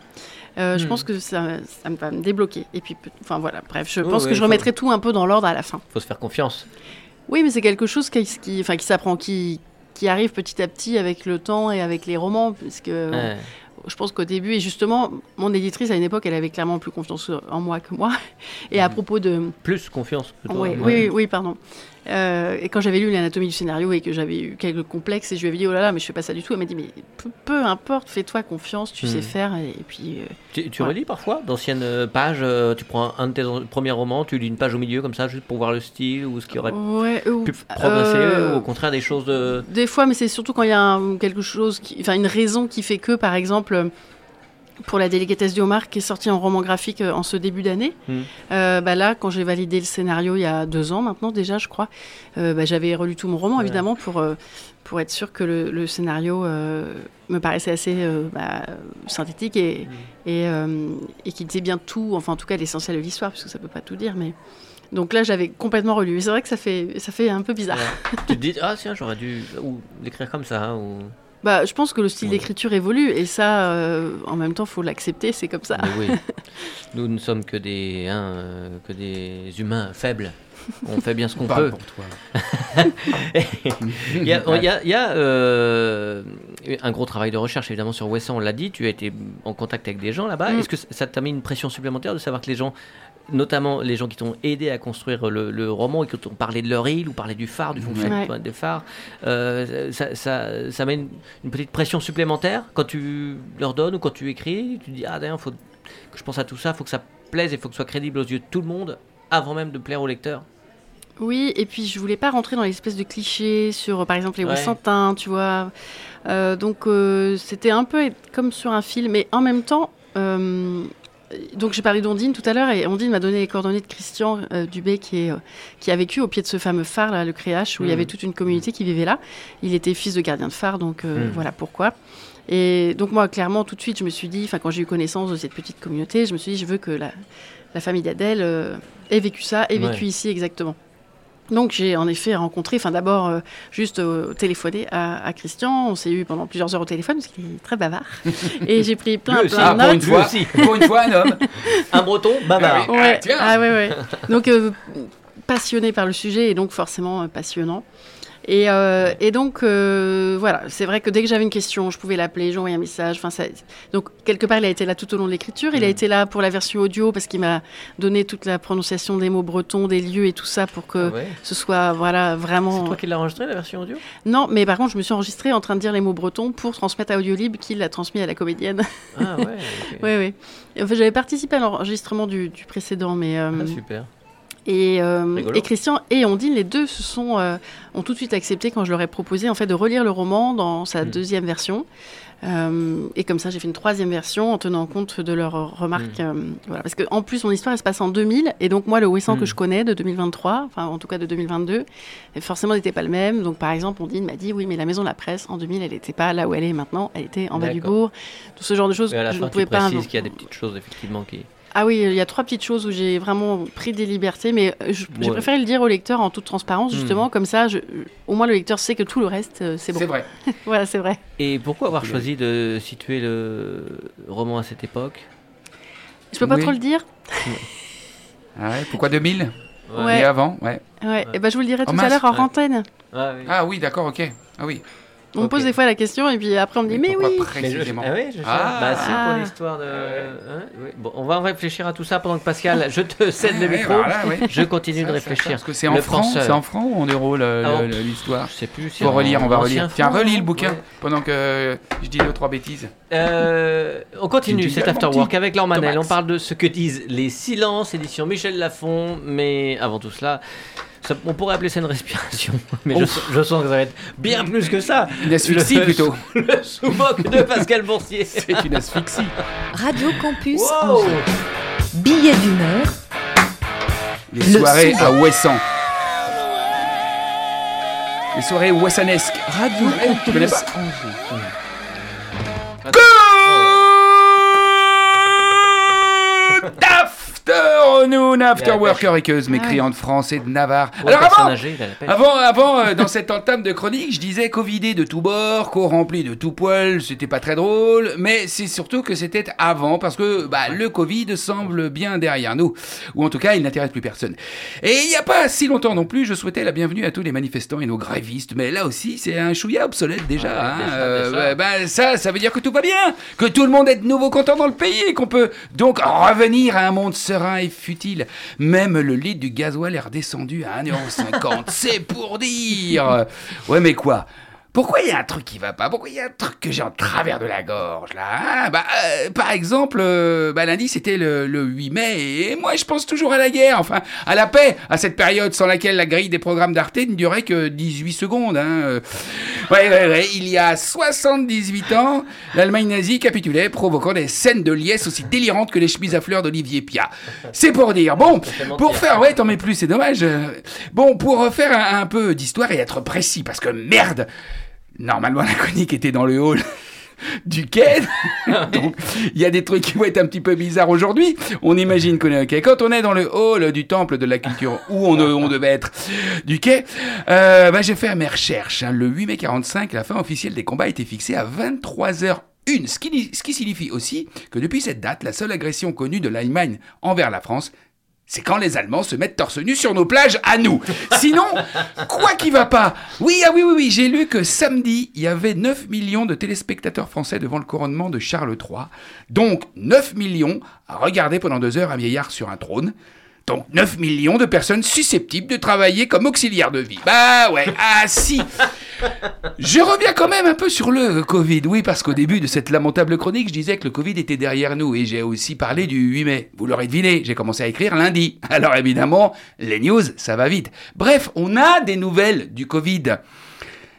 Euh, je hmm. pense que ça, ça va me débloquer. Et puis, enfin voilà, bref, je pense que je remettrai tout un peu dans l'ordre à la fin. Faut se faire confiance. Oui, mais c'est quelque chose qui, qui, enfin, qui s'apprend, qui, qui arrive petit à petit avec le temps et avec les romans, parce que je pense qu'au début, et justement, mon éditrice à une époque, elle avait clairement plus confiance en moi que moi. *laughs* Et à hmm. propos de. Plus confiance que toi. Oui, oui, oui, pardon. Euh, et quand j'avais lu l'anatomie du scénario et que j'avais eu quelques complexes, et je lui avais dit, oh là là, mais je fais pas ça du tout, elle m'a dit, mais peu, importe, fais-toi confiance, tu sais hmm. faire. Et, puis. Euh, tu, tu relis parfois d'anciennes euh, pages Tu prends un de tes premiers romans, tu lis une page au milieu comme ça, juste pour voir le style ou ce qui aurait pu progresser, ou au contraire des choses de. Des fois, mais c'est surtout quand il y a quelque chose, qui... enfin une raison qui fait que, par exemple pour la délicatesse du homard qui est sortie en roman graphique euh, en ce début d'année. Hmm. Euh, bah là, quand j'ai validé le scénario il y a deux ans maintenant déjà, je crois, euh, bah, j'avais relu tout mon roman évidemment pour, pour être sûr que le, scénario me paraissait assez bah, synthétique et, hmm. et, et qu'il disait bien tout, enfin en tout cas l'essentiel de l'histoire, puisque ça peut pas tout dire, mais... Donc là, j'avais complètement relu. C'est vrai que ça fait, ça fait un peu bizarre. tu te dis, *laughs* ah tiens, j'aurais dû l'écrire comme ça. Hein, ou... Bah, je pense que le style d'écriture évolue et ça, euh, en même temps, faut l'accepter, c'est comme ça. oui. *laughs* Nous ne sommes que des, hein, euh, que des humains faibles. On fait bien ce qu'on peut. pour toi. *laughs* il y a, euh, un gros travail de recherche, évidemment, sur Wesson, on l'a dit. Tu as été en contact avec des gens là-bas. Mm. Est-ce que ça t'a mis une pression supplémentaire de savoir que les gens notamment les gens qui t'ont aidé à construire le, roman et qui t'ont parlé de leur île ou parlé du phare, du fonctionnement des phares, euh, ça, ça, ça, met une, petite pression supplémentaire quand tu leur donnes ou quand tu écris. Tu dis, ah d'ailleurs, faut que je pense à tout ça, il faut que ça plaise et il faut que ce soit crédible aux yeux de tout le monde avant même de plaire au lecteur. Oui, et puis je voulais pas rentrer dans l'espèce de clichés sur, par exemple, les ouais. tu vois. Euh, donc euh, c'était un peu comme sur un film, mais en même temps, donc j'ai parlé d'Ondine tout à l'heure et Ondine m'a donné les coordonnées de Christian euh, Dubé qui, est, euh, qui a vécu au pied de ce fameux phare, là, le Créache, où il y mm. avait toute une communauté qui vivait là. Il était fils de gardien de phare, donc euh, mm. voilà pourquoi. Et donc moi, clairement, tout de suite, je me suis dit, enfin quand j'ai eu connaissance de cette petite communauté, je me suis dit, je veux que la, la famille d'Adèle ait vécu ça, ait vécu ici exactement. Donc j'ai en effet rencontré, enfin d'abord euh, juste euh, téléphoné à, Christian, on s'est eu pendant plusieurs heures au téléphone parce qu'il est très bavard. *laughs* Et j'ai pris plein, plein de notes. Pour une, fois, pour une fois, un homme. un breton bavard. Ah, ouais. ah, ouais, ouais. Donc euh, passionné par le sujet et donc forcément passionnant. Et, euh, et donc, euh, voilà, c'est vrai que dès que j'avais une question, je pouvais l'appeler, j'envoyais un message. Enfin, ça... Donc, quelque part, il a été là tout au long de l'écriture. Il a mm. été là pour la version audio parce qu'il m'a donné toute la prononciation des mots bretons, des lieux et tout ça pour que ah ce soit voilà, vraiment. C'est toi qui l'as enregistré, la version audio? Non, mais par contre, je me suis enregistrée en train de dire les mots bretons pour transmettre à Audiolib qui l'a transmis à la comédienne. Ah ouais Oui, oui. Enfin, j'avais participé à l'enregistrement du, du, précédent, mais. Euh, ah, super. Et, euh, et Christian et Ondine, les deux se sont, euh, ont tout de suite accepté quand je leur ai proposé en fait de relire le roman dans sa Mm. deuxième version. Euh, et comme ça, j'ai fait une troisième version en tenant compte de leurs remarques. euh, voilà. Parce qu'en plus, mon histoire, elle se passe en 2000. Et donc, moi, le Wesson que je connais de 2023, enfin, en tout cas de 2022, et forcément, n'était pas le même. Donc, par exemple, Ondine m'a dit Oui, mais la maison de la presse, en 2000, elle n'était pas là où elle est maintenant. Elle était en bas du bourg. Tout ce genre de choses à la je fin, ne tu pouvais pas précises inventer. qu'il y a des petites choses, effectivement, qui. Ah oui, il y a trois petites choses où j'ai vraiment pris des libertés, mais euh, je- j'ai Ouais. préféré le dire au lecteur en toute transparence, Hmm. justement, comme ça, je- au moins le lecteur sait que tout le reste, euh, c'est bon. C'est vrai. *laughs* voilà, c'est vrai. Et pourquoi avoir choisi de situer le roman à cette époque? Je peux pas Oui. trop le dire? *laughs* Ah ouais, pourquoi 2000 Ouais. Et avant Ouais. Ouais, et ben je vous le dirai Oh, tout à l'heure en Ouais. antenne. Ah oui. Ah oui, d'accord, ok. Ah oui. On me Ok. pose des fois la question, et puis après on me dit, mais, oui Mais je- précisément ah oui, je sais. Ah. Bah Ah. pour l'histoire de. hein, oui. Bon, on va en réfléchir à tout ça pendant que Pascal, je te cède le micro. voilà. Je continue Ça, de réfléchir. Parce que c'est en franc, c'est en franc ou en euros l'histoire Je sais plus. si Faut relire, on va relire. Tiens, relis le bouquin ouais. pendant que je dis deux trois bêtises. Euh, on continue cet afterwork avec Laure Manel. On parle de ce que disent les silences, édition Michel Lafon. Mais avant tout cela, ça- on pourrait appeler ça une respiration. *laughs* Mais je, je sens que ça va être bien plus que ça. Une asphyxie Le- plutôt. Le sous-boc de Pascal Boursier. *laughs* C'est une asphyxie. Radio Campus Wow. Billet d'humeur, Les Le soirées à Ouessant. Les soirées ouessanesques. Radio tu connais Campus Angers. Afternoon, Afterwork, pêche. Riqueuse, Ah mécriante français de Navarre. Alors avant. Avant, avant euh, dans cette entame de chronique, je disais Covidé de tout bord, co rempli de tout poil, c'était pas très drôle, mais c'est surtout que c'était avant, parce que bah, le Covid semble bien derrière nous, ou en tout cas il n'intéresse plus personne. Et il n'y a pas si longtemps non plus, je souhaitais la bienvenue à tous les manifestants et nos grévistes, mais là aussi c'est un chouïa obsolète déjà. Ouais, hein. déjà, Euh, déjà. bah, bah, ça, ça veut dire que tout va bien, que tout le monde est de nouveau content dans le pays et qu'on peut donc revenir à un monde serein et futile. Même le litre du gasoil est redescendu à 1,50€. *laughs* C'est pour dire. Ouais, mais quoi? Pourquoi il y a un truc qui va pas? Pourquoi il y a un truc que j'ai en travers de la gorge là hein? Bah, euh, Par exemple, euh, bah, lundi c'était le, le 8 mai et moi je pense toujours à la guerre, enfin à la paix, à cette période sans laquelle la grille des programmes d'Arte ne durait que 18 secondes. Hein. Euh, Ouais, ouais, ouais, il y a 78 ans, l'Allemagne nazie capitulait, provoquant des scènes de liesse aussi délirantes que les chemises à fleurs d'Olivier Pia. C'est pour dire. Bon, pour faire, ouais, t'en mets plus, c'est dommage. Euh, Bon, pour faire un, un peu d'histoire et être précis, parce que merde, normalement la chronique était dans le hall. *laughs* Du quai, *laughs* donc il y a des trucs qui vont être un petit peu bizarres aujourd'hui. On imagine qu'on est au quai. Quand on est dans le hall du temple de la culture où on, on devait être du quai, euh, bah, j'ai fait mes recherches. hein. Le 8 mai 45, la fin officielle des combats était fixée à 23h. Une, ce qui, ce qui signifie aussi que depuis cette date, la seule agression connue de l'Allemagne envers la France, c'est quand les Allemands se mettent torse nu sur nos plages à nous. Sinon, quoi qui va pas Oui, ah oui, oui, oui, j'ai lu que samedi, il y avait 9 millions de téléspectateurs français devant le couronnement de Charles III. Donc, 9 millions à regarder pendant deux heures un vieillard sur un trône. Donc 9 millions de personnes susceptibles de travailler comme auxiliaire de vie. Bah ouais, ah si Je reviens quand même un peu sur le Covid, oui, parce qu'au début de cette lamentable chronique, je disais que le Covid était derrière nous, et j'ai aussi parlé du 8 mai. Vous l'aurez deviné, j'ai commencé à écrire lundi. *laughs* Alors évidemment, les news, ça va vite. Bref, on a des nouvelles du Covid.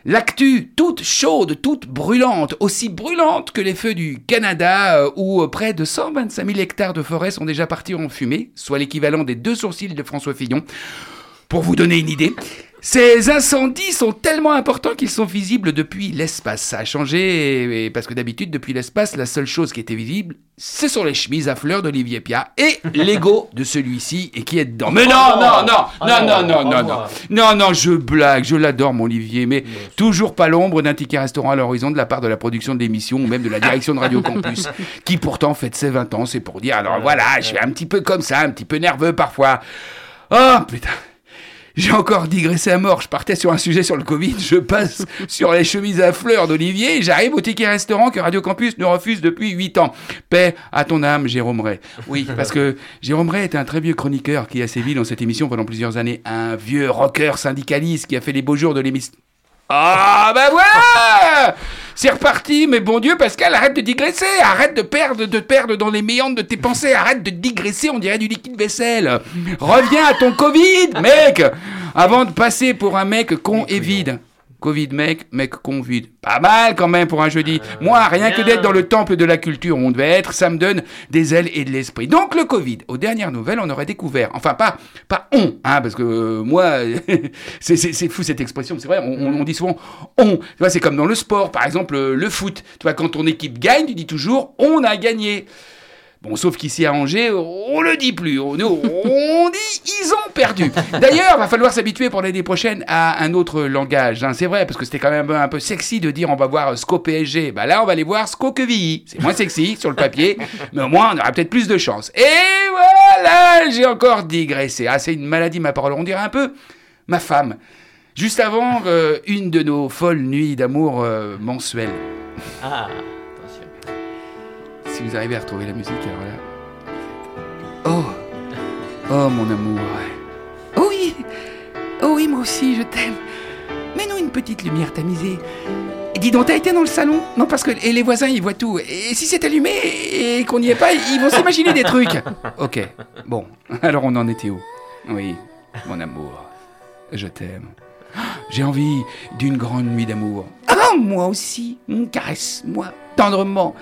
L'actu, toute chaude, toute brûlante, aussi brûlante que les feux du Canada, euh, où près de 125 000 hectares de forêt sont déjà partis en fumée, soit l'équivalent des deux sourcils de François Fillon. Pour vous donner une idée, ces incendies sont tellement importants qu'ils sont visibles depuis l'espace. Ça a changé, parce que d'habitude, depuis l'espace, la seule chose qui était visible, ce sont les chemises à fleurs d'Olivier Pia et *laughs* l'ego de celui-ci et qui est dedans. Mais non, non, non, non, Ah non, non, non, non, ah non. Non, non, je blague, je l'adore, mon Olivier, mais toujours pas l'ombre d'un ticket restaurant à l'horizon de la part de la production de l'émission ou même de la direction de Radio Campus, *laughs* qui pourtant fête ses 20 ans, c'est pour dire, alors voilà, je suis un petit peu comme ça, un petit peu nerveux parfois. Oh, putain. J'ai encore digressé à mort. Je partais sur un sujet sur le Covid. Je passe sur les chemises à fleurs d'Olivier. J'arrive au ticket restaurant que Radio Campus nous refuse depuis 8 ans. Paix à ton âme, Jérôme Ray. Oui, parce que Jérôme Ray est un très vieux chroniqueur qui a sévi dans cette émission pendant plusieurs années. Un vieux rocker syndicaliste qui a fait les beaux jours de l'émission. Ah, bah voilà c'est reparti, mais bon Dieu, Pascal, arrête de digresser, arrête de perdre, de perdre dans les méandres de tes pensées, arrête de digresser, on dirait du liquide vaisselle. Reviens à ton Covid, mec, avant de passer pour un mec con et vide. Covid, mec, mec con vide. Pas mal quand même pour un jeudi. Moi, rien que d'être dans le temple de la culture où on devait être, ça me donne des ailes et de l'esprit. Donc le Covid, aux dernières nouvelles, on aurait découvert, enfin pas, pas on, hein, parce que euh, moi, *laughs* c'est- fou cette expression, c'est vrai, on, on dit souvent on. Tu vois, c'est comme dans le sport, par exemple euh, le foot. Tu vois, quand ton équipe gagne, tu dis toujours on a gagné. Bon, sauf qu'ici à Angers, on le dit plus. On, on dit ils ont perdu. D'ailleurs, va falloir s'habituer pour l'année prochaine à un autre langage. hein. C'est vrai, parce que c'était quand même un peu sexy de dire on va voir SCO PSG. Bah là, on va aller voir SCO Quevilly. C'est moins sexy *laughs* sur le papier, mais au moins on aura peut-être plus de chance. Et voilà, j'ai encore digressé. Ah, c'est une maladie, ma parole. On dirait un peu ma femme. Juste avant euh, une de nos folles nuits d'amour euh, mensuelles. Ah, attention. Si vous arrivez à retrouver la musique, alors là. Oh Oh mon amour Oh oui oui, moi aussi, je t'aime Mets-nous une petite lumière tamisée. Dis donc, t'as été dans le salon? Non, parce que et les voisins, ils voient tout. Et si c'est allumé et qu'on n'y est pas, ils vont s'imaginer des trucs. Ok, bon. Alors on en était où? Oui, mon amour. Je t'aime. J'ai envie d'une grande nuit d'amour. Ah, moi aussi. Caresse-moi tendrement.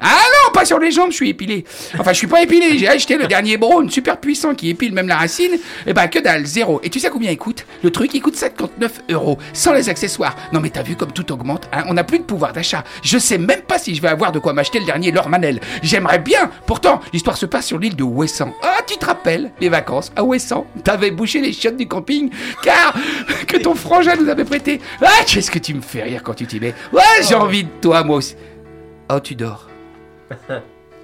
Ah non, pas sur les jambes, je suis épilé. Enfin, je suis pas épilé, j'ai acheté le dernier Braun super puissant qui épile même la racine. Et bah, que dalle, zéro. Et tu sais combien il coûte? Le truc, il coûte 59 euros, sans les accessoires. Non, mais t'as vu comme tout augmente, hein? On n'a plus de pouvoir d'achat. Je sais même pas si je vais avoir de quoi m'acheter le dernier Lormanel. J'aimerais bien. Pourtant, l'histoire se passe sur l'île de Ouessant. Ah, tu te rappelles les vacances à Ouessant T'avais bouché les chiottes du camping, car que ton frangin nous avait prêté. Ah, qu'est-ce que tu me fais rire quand tu t'y mets? Ouais, j'ai envie de toi, moi aussi. Oh, tu dors.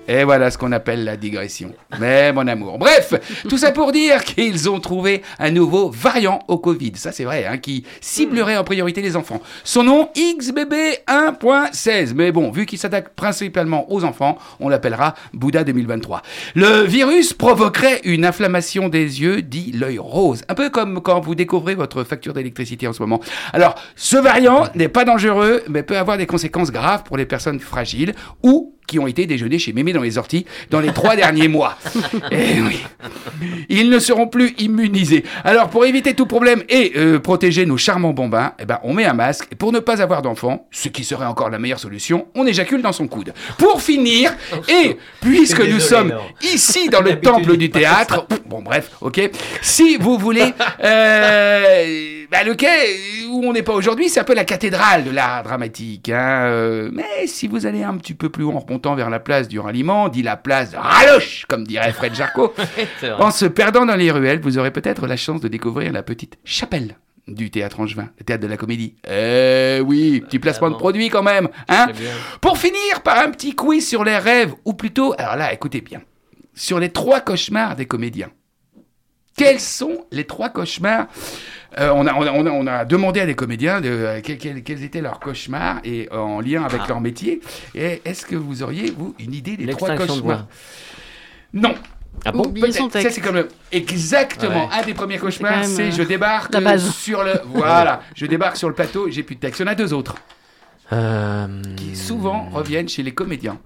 Et voilà ce qu'on appelle la digression. Mais mon amour. Bref, tout ça pour dire qu'ils ont trouvé un nouveau variant au Covid. Ça c'est vrai, hein, qui ciblerait en priorité les enfants. Son nom XBB 1.16. Mais bon, vu qu'il s'attaque principalement aux enfants, on l'appellera Bouddha 2023. Le virus provoquerait une inflammation des yeux, dit l'œil rose. Un peu comme quand vous découvrez votre facture d'électricité en ce moment. Alors, ce variant n'est pas dangereux, mais peut avoir des conséquences graves pour les personnes fragiles ou qui ont été déjeuner chez Mémé dans les orties dans les trois derniers mois. *laughs* Eh oui. Ils ne seront plus immunisés. Alors, pour éviter tout problème et euh, protéger nos charmants bambins, eh ben, on met un masque. Et pour ne pas avoir d'enfant, ce qui serait encore la meilleure solution, on éjacule dans son coude. Pour finir, et puisque nous Désolé, sommes non. ici dans le temple du théâtre, bon bref, ok, si vous voulez, euh, *laughs* bah, le quai où on n'est pas aujourd'hui, c'est un peu la cathédrale de l'art dramatique. hein, euh, mais si vous allez un petit peu plus haut en vers la place du ralliement, dit la place Raloche, comme dirait Fred *laughs* vrai. en se perdant dans les ruelles, vous aurez peut-être la chance de découvrir la petite chapelle du théâtre angevin, le théâtre de la comédie. Eh oui, petit placement de produit quand même, hein pour finir par un petit quiz sur les rêves, ou plutôt, alors là, écoutez bien, sur les trois cauchemars des comédiens. Quels sont les trois cauchemars Euh, on, a, on, a, on a- on a demandé à des comédiens de, euh, quels, étaient leurs cauchemars et euh, en lien avec leur métier. Et est-ce que vous auriez, vous, une idée des trois de cauchemars. Non. Ah bon Oubliez son Peut-être. Ça, c'est comme le- exactement Ouais. un des premiers cauchemars, c'est euh, je débarque sur le *laughs* voilà, je débarque sur le plateau, j'ai plus de texte. Il y en a deux autres Euh, qui souvent reviennent chez les comédiens.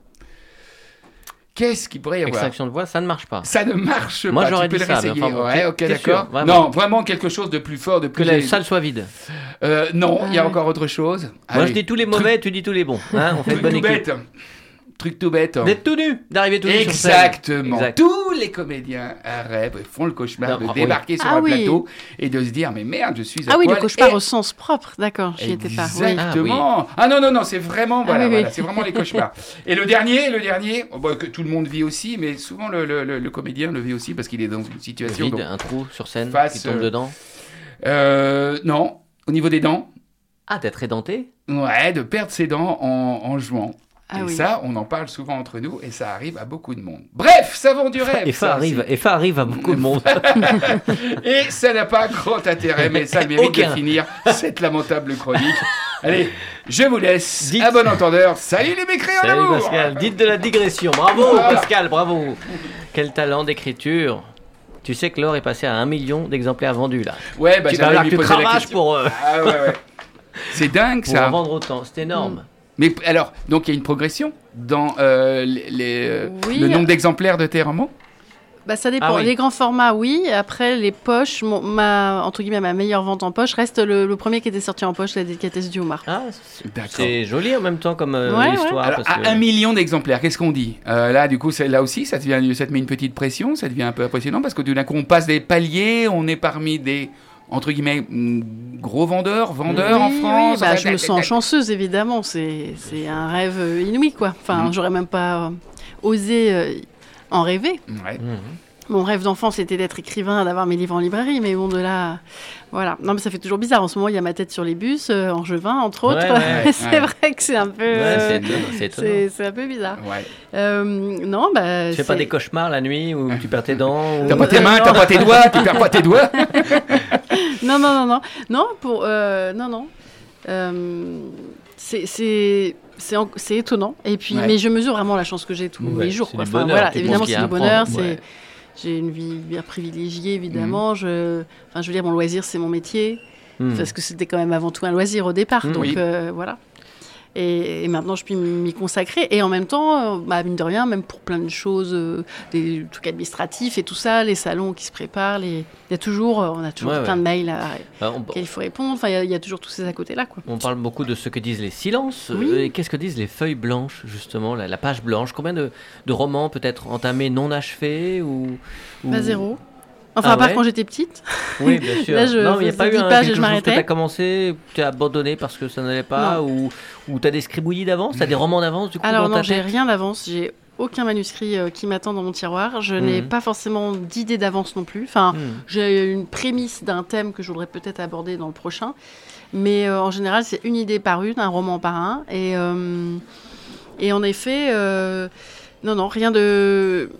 Qu'est-ce qu'il pourrait y avoir Extraction de voix, ça ne marche pas. Ça ne marche Moi, pas. j'aurais tu peux dit le ça, mais réessayer. enfin, bon, ouais, ok, d'accord. vraiment Non, vraiment quelque chose de plus fort, de Que plus. la salle soit vide. Euh, non, il y a encore autre chose. Moi, Allez. je dis tous les mauvais, tu dis tous les bons. Hein, on fait une bonne tout équipe. bête. Truc tout bête. D'être tout nu, d'arriver tout nu sur scène. Exactement. Exact. Tous les comédiens rêvent, font le cauchemar Non, de bravo. débarquer sur Ah un oui. plateau et de se dire mais merde, je suis à Ah oui, le cauchemar et- au sens propre, d'accord, j'y étais pas. Oui. Exactement. Ah, non non non, c'est vraiment voilà, oui, oui. voilà, c'est vraiment les cauchemars. *laughs* Et le dernier, le dernier, bah, que tout le monde vit aussi, mais souvent le, le- le- le comédien le vit aussi parce qu'il est dans une situation. Vide, donc- un trou sur scène Face, qui tombe euh, dedans. Euh, non, au niveau des dents, Ah, d'être édenté? Ouais, de perdre ses dents en, en jouant. Ah et oui. ça, on en parle souvent entre nous et ça arrive à beaucoup de monde. Bref, ça vend du rêve. Et ça ça arrive, et ça arrive à beaucoup de monde. *laughs* Et ça n'a pas grand intérêt, mais ça *laughs* mérite Aucun. de finir cette lamentable chronique. Allez, je vous laisse. Dites- À bon entendeur. Salut les mécréants Salut d'amour Pascal, dites de la digression. Bravo Voilà. Pascal, bravo. Quel talent d'écriture. Tu sais que l'or est passé à un million d'exemplaires vendus là. Ouais, bah tu j'avais vas lui poser la question. pour, euh, Ah ouais, ouais. *laughs* C'est dingue pour ça. en vendre autant. C'est énorme. Mais alors, donc il y a une progression dans euh, les, les- euh, Oui. le nombre d'exemplaires de tes romans? Bah, ça dépend. Ah oui. Les grands formats, oui. Après, les poches, mon- ma, entre guillemets, ma meilleure vente en poche reste le, le premier qui était sorti en poche, la délicatesse du homard. Ah, c'est- joli en même temps comme euh, Ouais, ouais. histoire. Alors, parce à que- un million d'exemplaires, qu'est-ce qu'on dit? Euh, Là, du coup, là aussi, ça te, vient- ça te met une petite pression, ça devient un peu impressionnant parce que tout d'un coup, on passe des paliers, on est parmi des, entre guillemets, mm, gros vendeurs, vendeurs en France. oui, bah, je me sens chanceuse, évidemment. C'est c'est un rêve euh, inouï, quoi. Enfin, Mhm. j'aurais même pas euh, osé euh, en rêver. Ouais. Mhm. Mon rêve d'enfant, c'était d'être écrivain, d'avoir mes livres en librairie, mais bon, de là, voilà. Non, mais ça fait toujours bizarre. En ce moment, il y a ma tête sur les bus, euh, en Angevin, entre autres. Ouais, ouais, *laughs* c'est ouais. vrai que c'est un peu, c'est euh, un peu bizarre. Ouais. Euh, non, bah, Tu fais pas des cauchemars la nuit où tu perds tes dents *laughs* ou- T'as pas tes *laughs* mains, t'as pas tes doigts, tu perds pas tes doigts. Non, non, non, non, non, pour, euh, non, non. Euh, c'est, c'est, c'est, en- c'est étonnant. Et puis, Ouais. mais je mesure vraiment la chance que j'ai tous Ouais, les jours. quoi. Enfin, bonheur, voilà, évidemment, c'est à bonheur. C'est, ouais. j'ai une vie bien privilégiée, évidemment. Je, enfin, je veux dire, mon loisir, c'est mon métier. Mhm. Parce que c'était quand même avant tout un loisir au départ. Mm. Donc Oui. euh, voilà. Et, et maintenant, je puis m'y consacrer. Et en même temps, euh, bah, mine de rien, même pour plein de choses, euh, des trucs administratifs et tout ça, les salons qui se préparent, les... il y a toujours, euh, on a toujours Ouais, plein ouais. de mails à, Bah, on, il faut répondre. Enfin, il y a- il y, a toujours tous ces à côté là, quoi. on parle beaucoup de ce que disent les silences. Oui. Euh, Et qu'est-ce que disent les feuilles blanches, justement, la, la page blanche? Combien de, de romans peut-être entamés, non achevés ou, ou- Pas zéro. Enfin, Ah à part ouais quand j'étais petite. Oui, bien *laughs* sûr. Là, je non, il n'y a pas eu 10 un, quelque je chose que m'arrêtais. tu as commencé, tu as abandonné parce que ça n'allait pas ou, ou tu as des scribouillis d'avance Tu as des *laughs* romans d'avance du coup Alors dans non, ta j'ai rien d'avance. J'ai aucun manuscrit euh, qui m'attend dans mon tiroir. Je n'ai Mhm. pas forcément d'idée d'avance non plus. Enfin, Hmm. J'ai une prémisse d'un thème que je voudrais peut-être aborder dans le prochain. Mais euh, en général, c'est une idée par une, un roman par un. Et, euh, et en effet, non, non, rien de.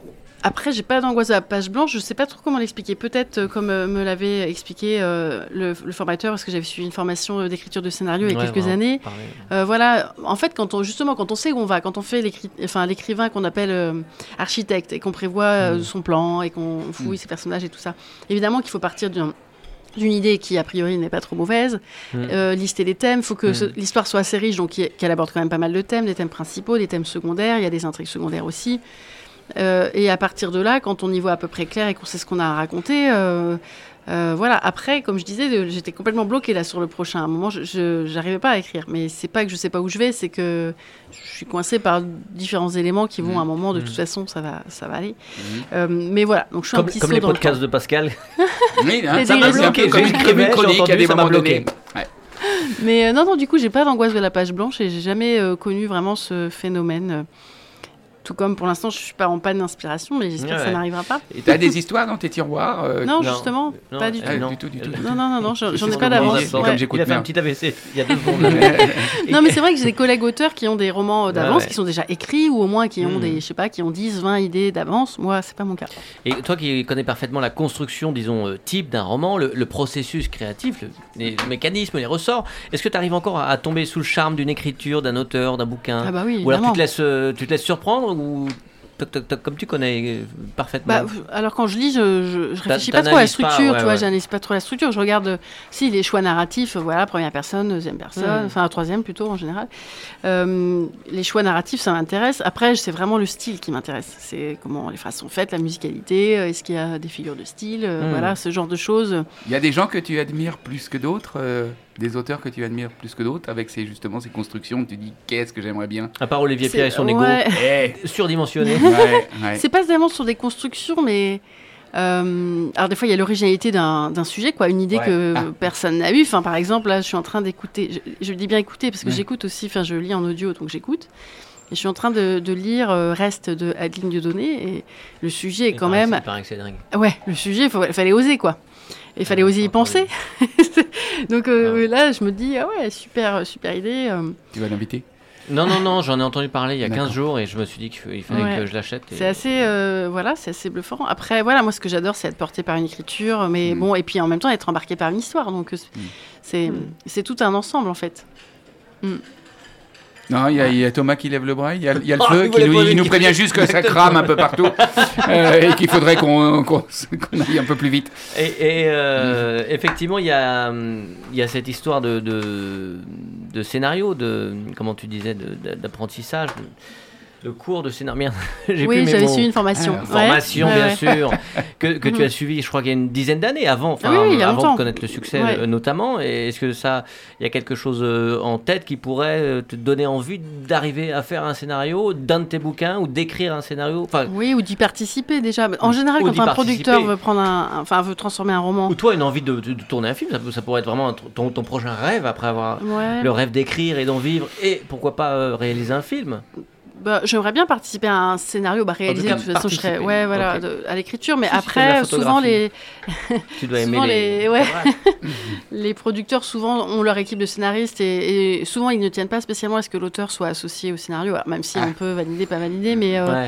Après, j'ai pas d'angoisse à la page blanche. Je sais pas trop comment l'expliquer. Peut-être euh, comme euh, me l'avait expliqué euh, le, le formateur, parce que j'avais suivi une formation d'écriture de scénario il y a quelques années. voilà, en fait, quand on justement, quand on sait où on va, quand on fait enfin, l'écrivain qu'on appelle architecte et qu'on prévoit euh, Mm. son plan et qu'on fouille ses personnages et tout ça, évidemment qu'il faut partir d'un- d'une idée qui a priori n'est pas trop mauvaise, Mm. euh, lister les thèmes, il faut que l'histoire soit assez riche, donc qu'elle aborde quand même pas mal de thèmes, des thèmes principaux, des thèmes secondaires, il y a des intrigues secondaires aussi. Euh, et à partir de là, quand on y voit à peu près clair et qu'on sait ce qu'on a à raconter, euh, euh, voilà. Après, comme je disais, j'étais complètement bloquée là sur le prochain. À un moment, je n'arrivais pas à écrire. Mais c'est pas que je sais pas où je vais, c'est que je suis coincée par différents éléments qui vont Mhm. à un moment. De Mhm. toute façon, ça va, ça va aller. Euh, mais voilà. Donc je suis un Comme, petit comme saut les dans podcasts de Pascal. *laughs* Oui, hein, ça m'a bloqué. Comme J'ai une écrivé, j'ai chronique, entendu, des ça m'a moments bloqué. donnés. Ouais. Mais euh, non, non. Du coup, j'ai pas d'angoisse de la page blanche et j'ai jamais euh, connu vraiment ce phénomène. Tout comme pour l'instant, je suis pas en panne d'inspiration, mais j'espère que ça Ouais. n'arrivera pas. Et t'as des histoires dans tes tiroirs euh, non, non. justement, Non, pas du euh, tout. Non. du tout, du tout. Non, non, non, non, j'en ai pas d'avance. Ouais. comme j'écoute Il a fait un petit AVC il y a deux secondes. *laughs* Non, mais c'est vrai que j'ai des collègues auteurs qui ont des romans d'avance, ouais. qui sont déjà écrits, ou au moins qui ont Hmm. des, je sais pas, qui ont 10, 20 idées d'avance. Moi, c'est pas mon cas. Et toi qui connais parfaitement la construction, disons, euh, type d'un roman, le, le processus créatif, le, les mécanismes, les ressorts, est-ce que tu arrives encore à, à tomber sous le charme d'une écriture, d'un auteur, d'un bouquin? Ah bah oui, Ou alors tu te laisses, euh, tu te laisses surprendre ou toc, toc, toc, comme tu connais euh, parfaitement Bah, alors quand je lis, je, je, je réfléchis pas trop à la t'analyses pas, structure, ouais, tu vois, ouais. j'analyse pas trop la structure. Je regarde, euh, si les choix narratifs, euh, voilà, première personne, deuxième personne, Hmm. enfin troisième plutôt en général. Euh, les choix narratifs, ça m'intéresse. Après, c'est vraiment le style qui m'intéresse. C'est comment les phrases sont faites, la musicalité, est-ce qu'il y a des figures de style, Hmm. voilà, ce genre de choses. Il y a des gens que tu admires plus que d'autres, euh, des auteurs que tu admires plus que d'autres, avec ces, justement ces constructions, tu dis qu'est-ce que j'aimerais bien. À part Olivier Pierre et son ego ouais. *laughs* Eh, surdimensionné. ouais, ouais. C'est pas tellement sur des constructions, mais. euh, alors des fois il y a l'originalité d'un d'un sujet, quoi, une idée Ouais. que Ah. personne n'a eue. Enfin par exemple là, je suis en train d'écouter. Je, je dis bien écouter parce que Ouais. j'écoute aussi. Enfin je lis en audio donc j'écoute. Et je suis en train de, de lire euh, Reste de Adeline Dieudonné et le sujet est Il quand paraît- même. Il paraît que c'est dingue. Ouais, le sujet, il fallait oser quoi. Il fallait oser y Ah, penser. *laughs* donc euh, Ah. là je me dis ah ouais super super idée. euh. Tu vas l'inviter? Non, non, non, j'en ai entendu parler il y a 15 D'accord. jours et je me suis dit qu'il fallait Ouais. que je l'achète. et- C'est assez, euh, voilà, c'est assez bluffant. Après, voilà, moi, ce que j'adore, c'est être porté par une écriture, mais Mm. bon, et puis en même temps être embarqué par une histoire. Donc, Mm. c'est, c'est tout un ensemble, en fait. Non, il y, a- il y a Thomas qui lève le bras, il y a, il y a le Oh, *laughs* feu qui nous, il prévient juste que ça crame un peu partout *laughs* euh, et qu'il faudrait qu'on qu'on- qu'on aille un peu plus vite. Et, et, euh, effectivement, il y a, il y a cette histoire de, de, de scénario, de comment tu disais, d'apprentissage le cours de scénario. *laughs* oui, j'avais suivi une formation. Ah, formation, bien sûr, que, que tu *laughs* as suivi, je crois qu'il y a une dizaine d'années avant, enfin, avant de connaître le succès euh, notamment. Et est-ce que ça, il y a quelque chose euh, en tête qui pourrait euh, te donner envie d'arriver à faire un scénario d'un de tes bouquins ou d'écrire un scénario? Enfin, Oui, ou d'y participer déjà. En général, quand un producteur veut prendre un, enfin, veut transformer un roman. Ou toi, une envie de, tourner un film, ça, pourrait être vraiment ton, ton, prochain rêve après avoir le rêve d'écrire et d'en vivre et pourquoi pas réaliser un film bah, J'aimerais bien participer à un scénario bah, réalisé. de toute façon, je serais ouais, voilà, à l'écriture. Mais après, souvent les. tu dois aimer les. Ouais. *laughs* les producteurs, souvent, ont leur équipe de scénaristes et, souvent, ils ne tiennent pas spécialement à ce que l'auteur soit associé au scénario. même si ah. on peut valider, pas valider, mais euh,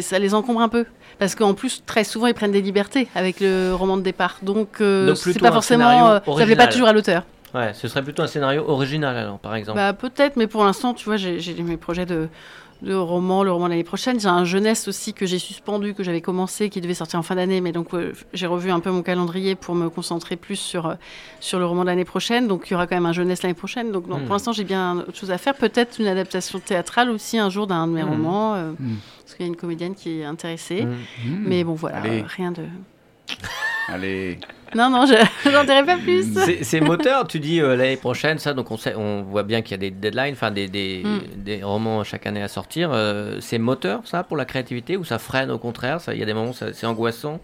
ça les encombre un peu. Parce qu'en plus, très souvent, ils prennent des libertés avec le roman de départ. Donc, euh, c'est pas forcément. Euh, ça plaît pas toujours à l'auteur. Ouais, ce serait plutôt un scénario original alors, par exemple. Bah, peut-être, mais pour l'instant, tu vois, j'ai mes projets de, de roman, le roman l'année prochaine. J'ai un jeunesse aussi que j'ai suspendu, que j'avais commencé, qui devait sortir en fin d'année, mais donc euh, j'ai revu un peu mon calendrier pour me concentrer plus sur, euh, sur le roman de l'année prochaine. Donc il y aura quand même un jeunesse l'année prochaine. Donc pour hmm. l'instant, j'ai bien autre chose à faire. Peut-être une adaptation théâtrale aussi un jour d'un de mes hmm. romans, euh, hmm. parce qu'il y a une comédienne qui est intéressée. Mais bon, voilà, rien de. Allez. Non, non, je *laughs* n'en dirai pas plus. C'est *laughs* moteur, tu dis euh, l'année prochaine, ça, donc on, sait, on voit bien qu'il y a des deadlines, enfin des, des, mm. des, romans chaque année à sortir. Euh, c'est moteur, ça, pour la créativité, ou ça freine au contraire Il y a des moments où c'est angoissant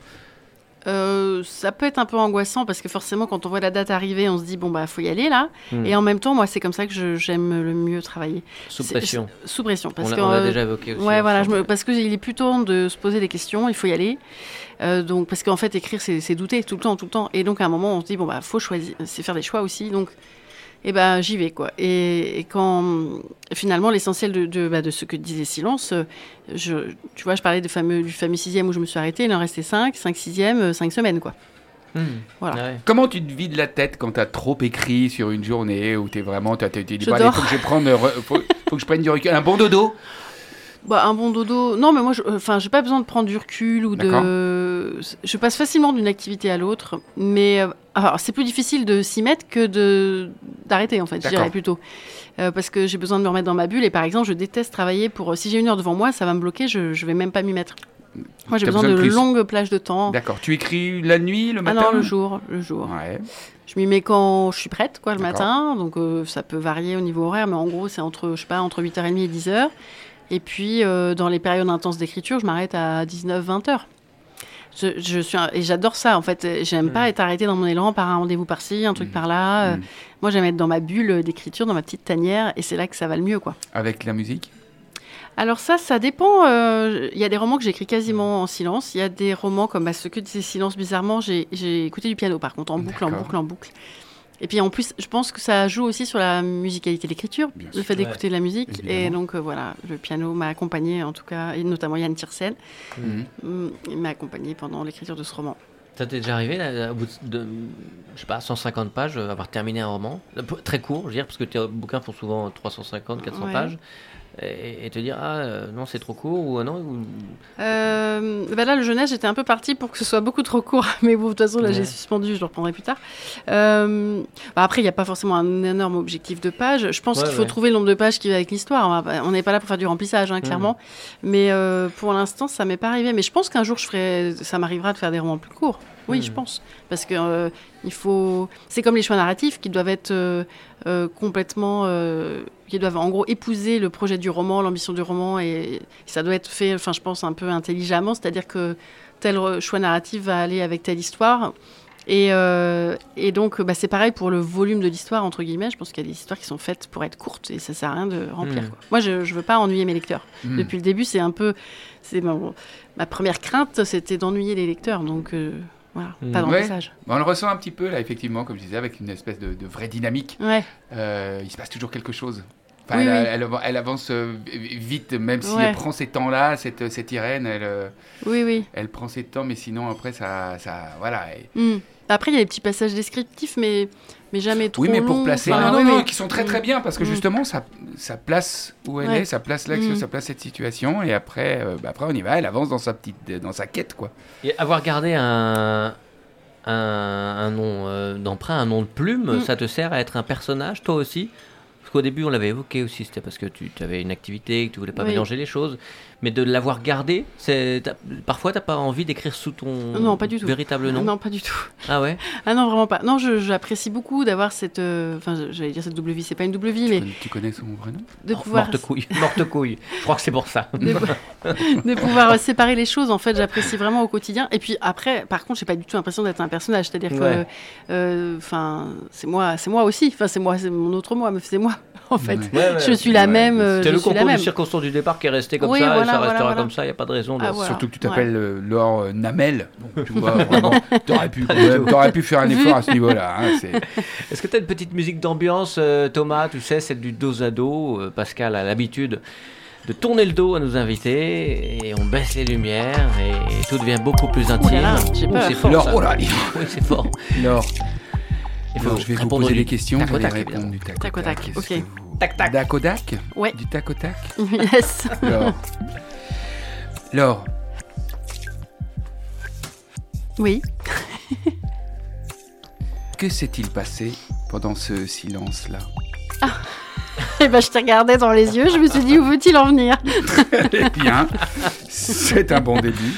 euh, ça peut être un peu angoissant parce que forcément, quand on voit la date arriver, on se dit bon bah faut y aller là. Mm. Et en même temps, moi, c'est comme ça que j'aime le mieux travailler. Sous pression. Sous pression, parce on, l'a déjà évoqué aussi. Ouais, voilà, je parce qu'il est plus temps de se poser des questions. Il faut y aller. Euh, donc, parce qu'en fait, écrire, c'est douter tout le temps, tout le temps. Et donc, à un moment, on se dit, bon, bah, faut choisir, c'est faire des choix aussi. Donc, et eh ben, j'y vais, quoi. Et, quand, finalement, l'essentiel de, de, bah, de, ce que disait Silence, euh, je, tu vois, je parlais de fameux, du fameux sixième où je me suis arrêtée, il en restait cinq, cinq sixièmes, euh, cinq semaines, quoi. Hmm. Voilà. Comment tu te vides la tête quand tu as trop écrit sur une journée où tu es vraiment, tu dit, il faut que je prenne, faut, faut que je prenne du recul, un bon dodo? Bah, un bon dodo. Non, mais moi, enfin, j'ai pas besoin de prendre du recul ou de. Je passe facilement d'une activité à l'autre, mais euh, c'est plus difficile de s'y mettre que de d'arrêter en fait. Je dirais plutôt euh, parce que j'ai besoin de me remettre dans ma bulle et par exemple, je déteste travailler pour. Si j'ai une heure devant moi, ça va me bloquer. Je, je vais même pas m'y mettre. Moi, j'ai besoin, de, longues plages de temps. D'accord. Tu écris la nuit, le matin Ah non, le jour, le jour. Ouais. Je m'y mets quand je suis prête, quoi, le matin. Donc, euh, ça peut varier au niveau horaire, mais en gros, c'est entre, je sais pas, entre 8h30 et 10h. Et puis, euh, dans les périodes intenses d'écriture, je m'arrête à 19-20 Je, suis et j'adore ça en fait. J'aime pas être arrêtée dans mon élan par un rendez-vous par-ci, un truc mm. par-là. Mm. moi, j'aime être dans ma bulle d'écriture, dans ma petite tanière, et c'est là que ça va le mieux, quoi. Avec la musique? Alors ça, ça dépend. Euh, il y a des romans que j'écris quasiment en silence. Il y a des romans comme bah, Ce que disait Silence, bizarrement, j'ai écouté du piano par contre, en boucle, en boucle, en boucle. Et puis en plus, je pense que ça joue aussi sur la musicalité de l'écriture, le fait d'écouter de la musique. Et donc euh, voilà, le piano m'a accompagné en tout cas, et notamment Yann Tiersen. Mhm. Mm, il m'a accompagné pendant l'écriture de ce roman. Ça t'est déjà arrivé, au bout de, je sais pas, 150 pages, euh, avoir terminé un roman? Très court, je veux dire, parce que tes bouquins font souvent 350, 400 pages et, te dire ah euh, non c'est trop court ou non euh, bah là le jeunesse j'étais un peu parti pour que ce soit beaucoup trop court *laughs* mais bon de toute façon là j'ai suspendu je le reprendrai plus tard. Euh, bah, après il n'y a pas forcément un énorme objectif de page. Je pense qu'il faut trouver le nombre de pages qui va avec l'histoire. On n'est pas là pour faire du remplissage hein, clairement. Mais pour l'instant ça m'est pas arrivé. Mais je pense qu'un jour je ferai ça m'arrivera de faire des romans plus courts. Oui, je pense. Parce que il faut. C'est comme les choix narratifs qui doivent être complètement. Qui doivent en gros épouser le projet du roman, l'ambition du roman. Et, ça doit être fait, enfin, je pense, un peu intelligemment. C'est-à-dire que tel choix narratif va aller avec telle histoire. Et, et donc, bah, c'est pareil pour le volume de l'histoire, entre guillemets. Je pense qu'il y a des histoires qui sont faites pour être courtes et ça sert à rien de remplir. Hmm. Moi, je ne veux pas ennuyer mes lecteurs. Hmm. Depuis le début, c'est un peu. c'est ma première crainte, c'était d'ennuyer les lecteurs. Donc. Voilà, mm. pas d'embrassage. on le ressent un petit peu, là, effectivement, comme je disais, avec une espèce de, vraie dynamique. Ouais. Euh, il se passe toujours quelque chose. Enfin, elle, Elle, avance euh, vite, même si elle prend ces temps-là, cette, cette Irène, elle, euh, oui, oui. elle prend ses temps, mais sinon, après, ça. ça voilà. Mm. Après, il y a des petits passages descriptifs, mais mais jamais trop. Oui, mais pour placer. non, non, non, qui sont très très bien parce que mm. justement, ça, ça place où elle est, ça place l'action, mm. ça place cette situation, et après, euh, bah, après on y va, elle avance dans sa petite, dans sa quête, quoi. Et avoir gardé un un, un nom euh, d'emprunt, un nom de plume, mm. ça te sert à être un personnage, toi aussi? Parce qu'au début, on l'avait évoqué aussi, c'était parce que tu avais une activité, que tu voulais pas Oui. mélanger les choses. Mais de l'avoir gardé, c'est parfois, t'as pas envie d'écrire sous ton Non, pas du tout. véritable nom. Non, pas du tout. Ah ouais? Ah non, vraiment pas. Non, j'apprécie beaucoup d'avoir cette. euh, Enfin, j'allais dire cette double vie, c'est pas une double vie, mais Tu connais son vrai nom? de Oh, pouvoir. Morte couille, *laughs* morte couille. Je crois que c'est pour ça. *laughs* de, *laughs* de pouvoir séparer les choses, en fait, j'apprécie vraiment au quotidien. Et puis après, par contre, j'ai pas du tout l'impression d'être un personnage. C'est-à-dire Ouais. que, euh, enfin, c'est moi, c'est moi aussi. Enfin, c'est moi, c'est mon autre moi, mais c'est moi, *laughs* en fait. Ouais. Ouais, ouais. Je suis la Ouais, même. euh, C'était je le concours de circonstance du départ qui est resté comme Oui, ça, et ça restera voilà. comme ça, il n'y a pas de raison de... Ah, voilà. Surtout que tu t'appelles euh, Laure euh, Namel. Donc, tu vois, *laughs* vraiment, t'aurais pu, faire un effort à ce niveau-là. hein, *laughs* Est-ce que tu as une petite musique d'ambiance, euh, Thomas Tu sais, celle du dos à dos. Euh, Pascal a l'habitude de tourner le dos à nos invités et on baisse les lumières et tout devient beaucoup plus intime. là là, c'est fort. Laure, ça. oh là, Oui, c'est fort. Laure, Il Laure, je vais vous poser du des questions, tac vous allez tac, répondre du tac Tac au tac, tac. Ok. vous- Tac, tac. Dac au dac Ouais. Du tac au tac *laughs* yes. Laure. *laughs* Laure, Oui. *laughs* que s'est-il passé pendant ce silence-là Et ben, je t'ai regardé dans les yeux. Je me suis dit où veut-il en venir Eh bien, c'est un bon début.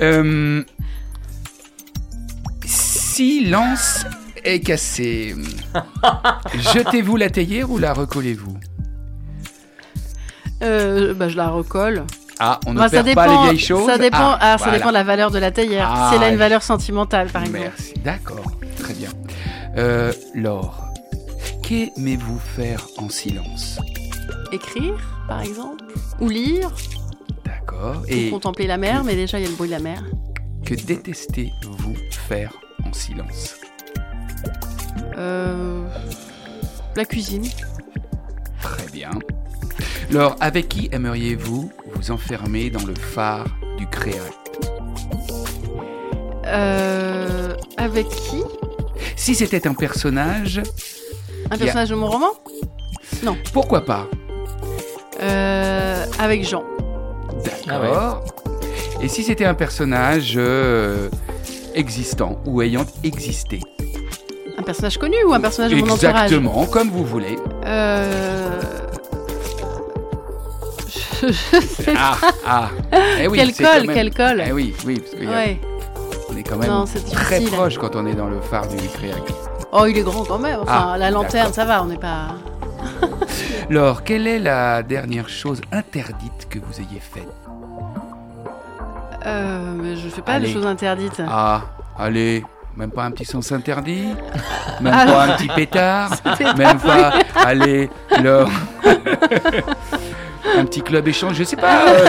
Euh, silence est cassé. Jetez-vous la théière ou la recollez-vous? Euh, bah, je la recolle. Ah, on ne Bah, ça perd pas dépend. les vieilles choses? Ça dépend. Ah, Ah, ça voilà. dépend de la valeur de la théière. Ah, si elle a une valeur sentimentale, par exemple. Merci, d'accord, très bien. Euh, Laure, qu'aimez-vous faire en silence? Écrire, par exemple, ou lire, D'accord. ou Et contempler la mer. Mais déjà, il y a le bruit de la mer. que détestez-vous faire en silence? Euh, la cuisine. Très bien. Laure, avec qui aimeriez-vous vous enfermer dans le phare du Créac Euh, avec qui? Si c'était un personnage, Un a- personnage de mon roman? Pourquoi pas? Euh, Avec Jean. D'accord. Et si c'était un personnage euh, existant ou ayant existé? Un personnage connu ou un personnage de mon entourage Exactement, comme vous voulez. Euh... Je, je sais Ah, ah. Eh oui, quel col, même- quel col. Eh oui, oui, parce qu'on Ouais. est quand même Non, très proche quand on est dans le phare du Créac. Oh, il est grand quand même. Enfin, Ah, la lanterne, ça va, on n'est pas. *laughs* *laughs* Laure, quelle est la dernière chose interdite que vous ayez faite? Euh, mais je fais pas Allez. de choses interdites. Ah, allez, même pas un petit sens interdit *laughs* Même Alors- pas un petit pétard *laughs* Même pas, *laughs* allez, Laure Un petit club échange, je sais pas. euh,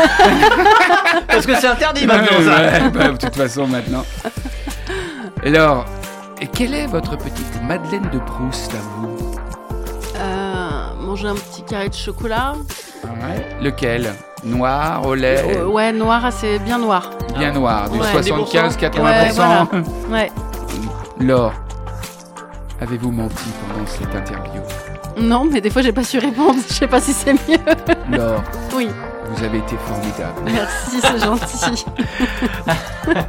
Parce que c'est interdit maintenant, ouais, ça. ouais, bah, de toute façon, maintenant. Alors, et quelle est votre petite Madeleine de Proust à vous? Euh, manger un petit carré de chocolat. Ouais. Lequel? Noir, au lait? Euh, ouais, noir, c'est bien noir. Bien noir, du Ouais. 75-80%. Ouais, voilà. Ouais. Laure, avez-vous menti pendant cette interview? Non, mais des fois, j'ai pas su répondre. Je sais pas si c'est mieux. Laure, *laughs* Oui, vous avez été formidable. merci, c'est gentil. *laughs*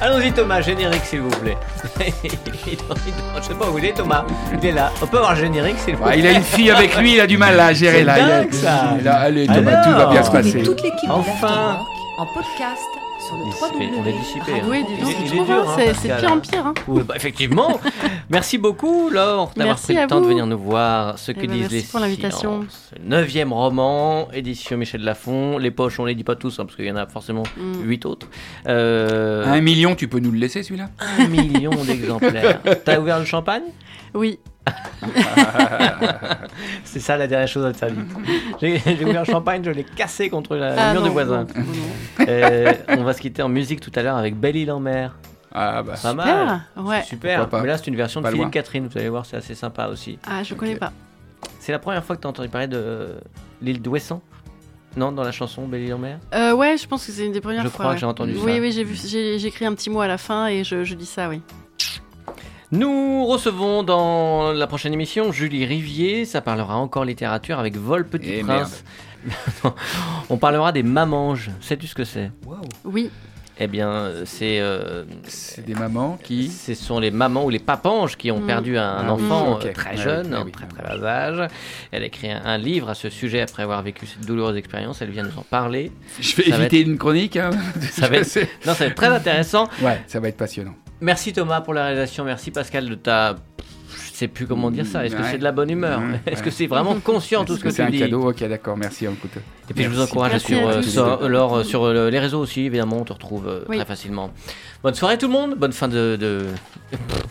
Allons-y Thomas, générique s'il vous plaît. *laughs* Je sais pas où il est Thomas. Il est là. On peut avoir le générique s'il vous plaît. il a une fille avec lui, il a du mal à gérer là. Il a- dingue, ça. il a- allez, Thomas, tout va bien se passer. toute l'équipe de Enfin. en podcast sur le Dissipé, on est dissipé, hein. Oui, dis donc, Il est- tu il est trouves, dur, hein, hein, c'est de pire en hein. pire. Hein. Oui, bah, effectivement. *laughs* Merci beaucoup, Laure, d'avoir Merci pris le temps de venir nous voir. Ce que Eh ben, disent merci les pour l'invitation. Neuvième roman, édition Michel Lafon. Les poches, on les dit pas tous, hein, parce qu'il y en a forcément Mm. huit autres. Euh, Un million, tu peux nous le laisser celui-là? un million d'exemplaires. *laughs* T'as ouvert le champagne? Oui. *laughs* C'est ça la dernière chose de ta vie. J'ai ouvert le champagne, je l'ai cassé contre la- Ah, le mur non, du voisin. non, non, non. Euh, on va se quitter en musique tout à l'heure avec Belle Île en mer. Ah bah. Pas mal. Super. Ouais. Super. Mais là, c'est une version de Philippe loin. Catherine. Vous allez voir, c'est assez sympa aussi. Ah, je connais Ok. pas. C'est la première fois que tu as entendu parler de euh, l'île d'Ouessant? Non, dans la chanson Belle Île en mer? Euh, ouais, je pense que c'est une des premières Je fois. crois que j'ai entendu Oui, ça. oui, vu, j'ai j'ai écrit un petit mot à la fin et je, je dis ça, oui. Nous recevons dans la prochaine émission Julie Rivier. Ça parlera encore littérature avec Vol Petit Eh, Prince. *laughs* On parlera des mamanges. Sais-tu ce que c'est? Oui. Eh bien, c'est. euh, C'est des mamans qui. Ce sont les mamans ou les papanges qui ont Mm. perdu un Ah enfant euh, très Ah oui, jeune, ah en oui, très ah très bas âge. Elle a écrit un, un livre à ce sujet après avoir vécu cette douloureuse expérience. Elle vient nous en parler. Je vais Ça va éviter une chronique. Hein. Ça va *laughs* être-. Non, ça va être très intéressant. Ouais, ça va être passionnant. Merci Thomas pour la réalisation. Merci Pascal de ta. Je sais plus comment dire ça. Est-ce que c'est de la bonne humeur *laughs* Est-ce que c'est vraiment conscient tout ce que, c'est tu un dis cadeau Ok, d'accord, merci un couteau. Et puis je vous encourage Merci sur, à euh, sur, euh, sur euh, les réseaux aussi, évidemment, on te retrouve Oui. très facilement. Bonne soirée tout le monde, bonne fin de... de,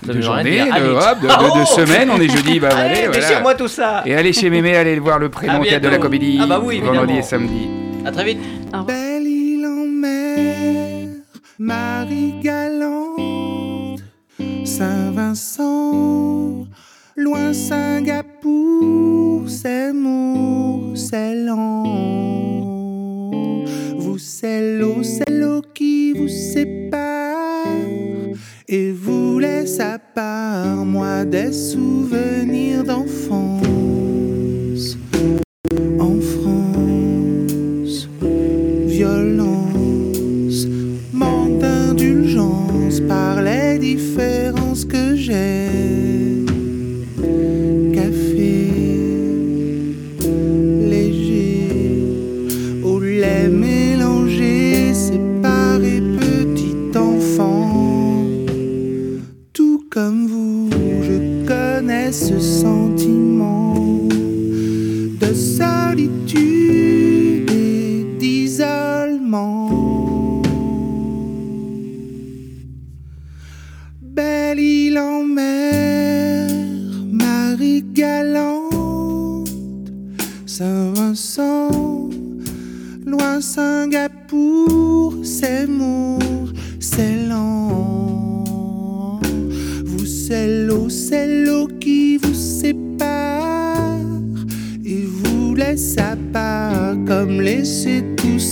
De, de rien journée, de, hop, ciao de semaine, on est jeudi, bah Allez, allez, voilà. déchire-moi tout ça Et allez chez Mémé, allez le voir le prénom théâtre de la comédie, Ah bah oui, vendredi et samedi. À très vite. Belle île en mer, Marie Loin Singapour, c'est Mour, c'est. Vous, c'est l'eau, c'est l'eau qui vous sépare et vous laisse à part, moi, des souvenirs d'enfance.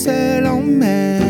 Seul en mer.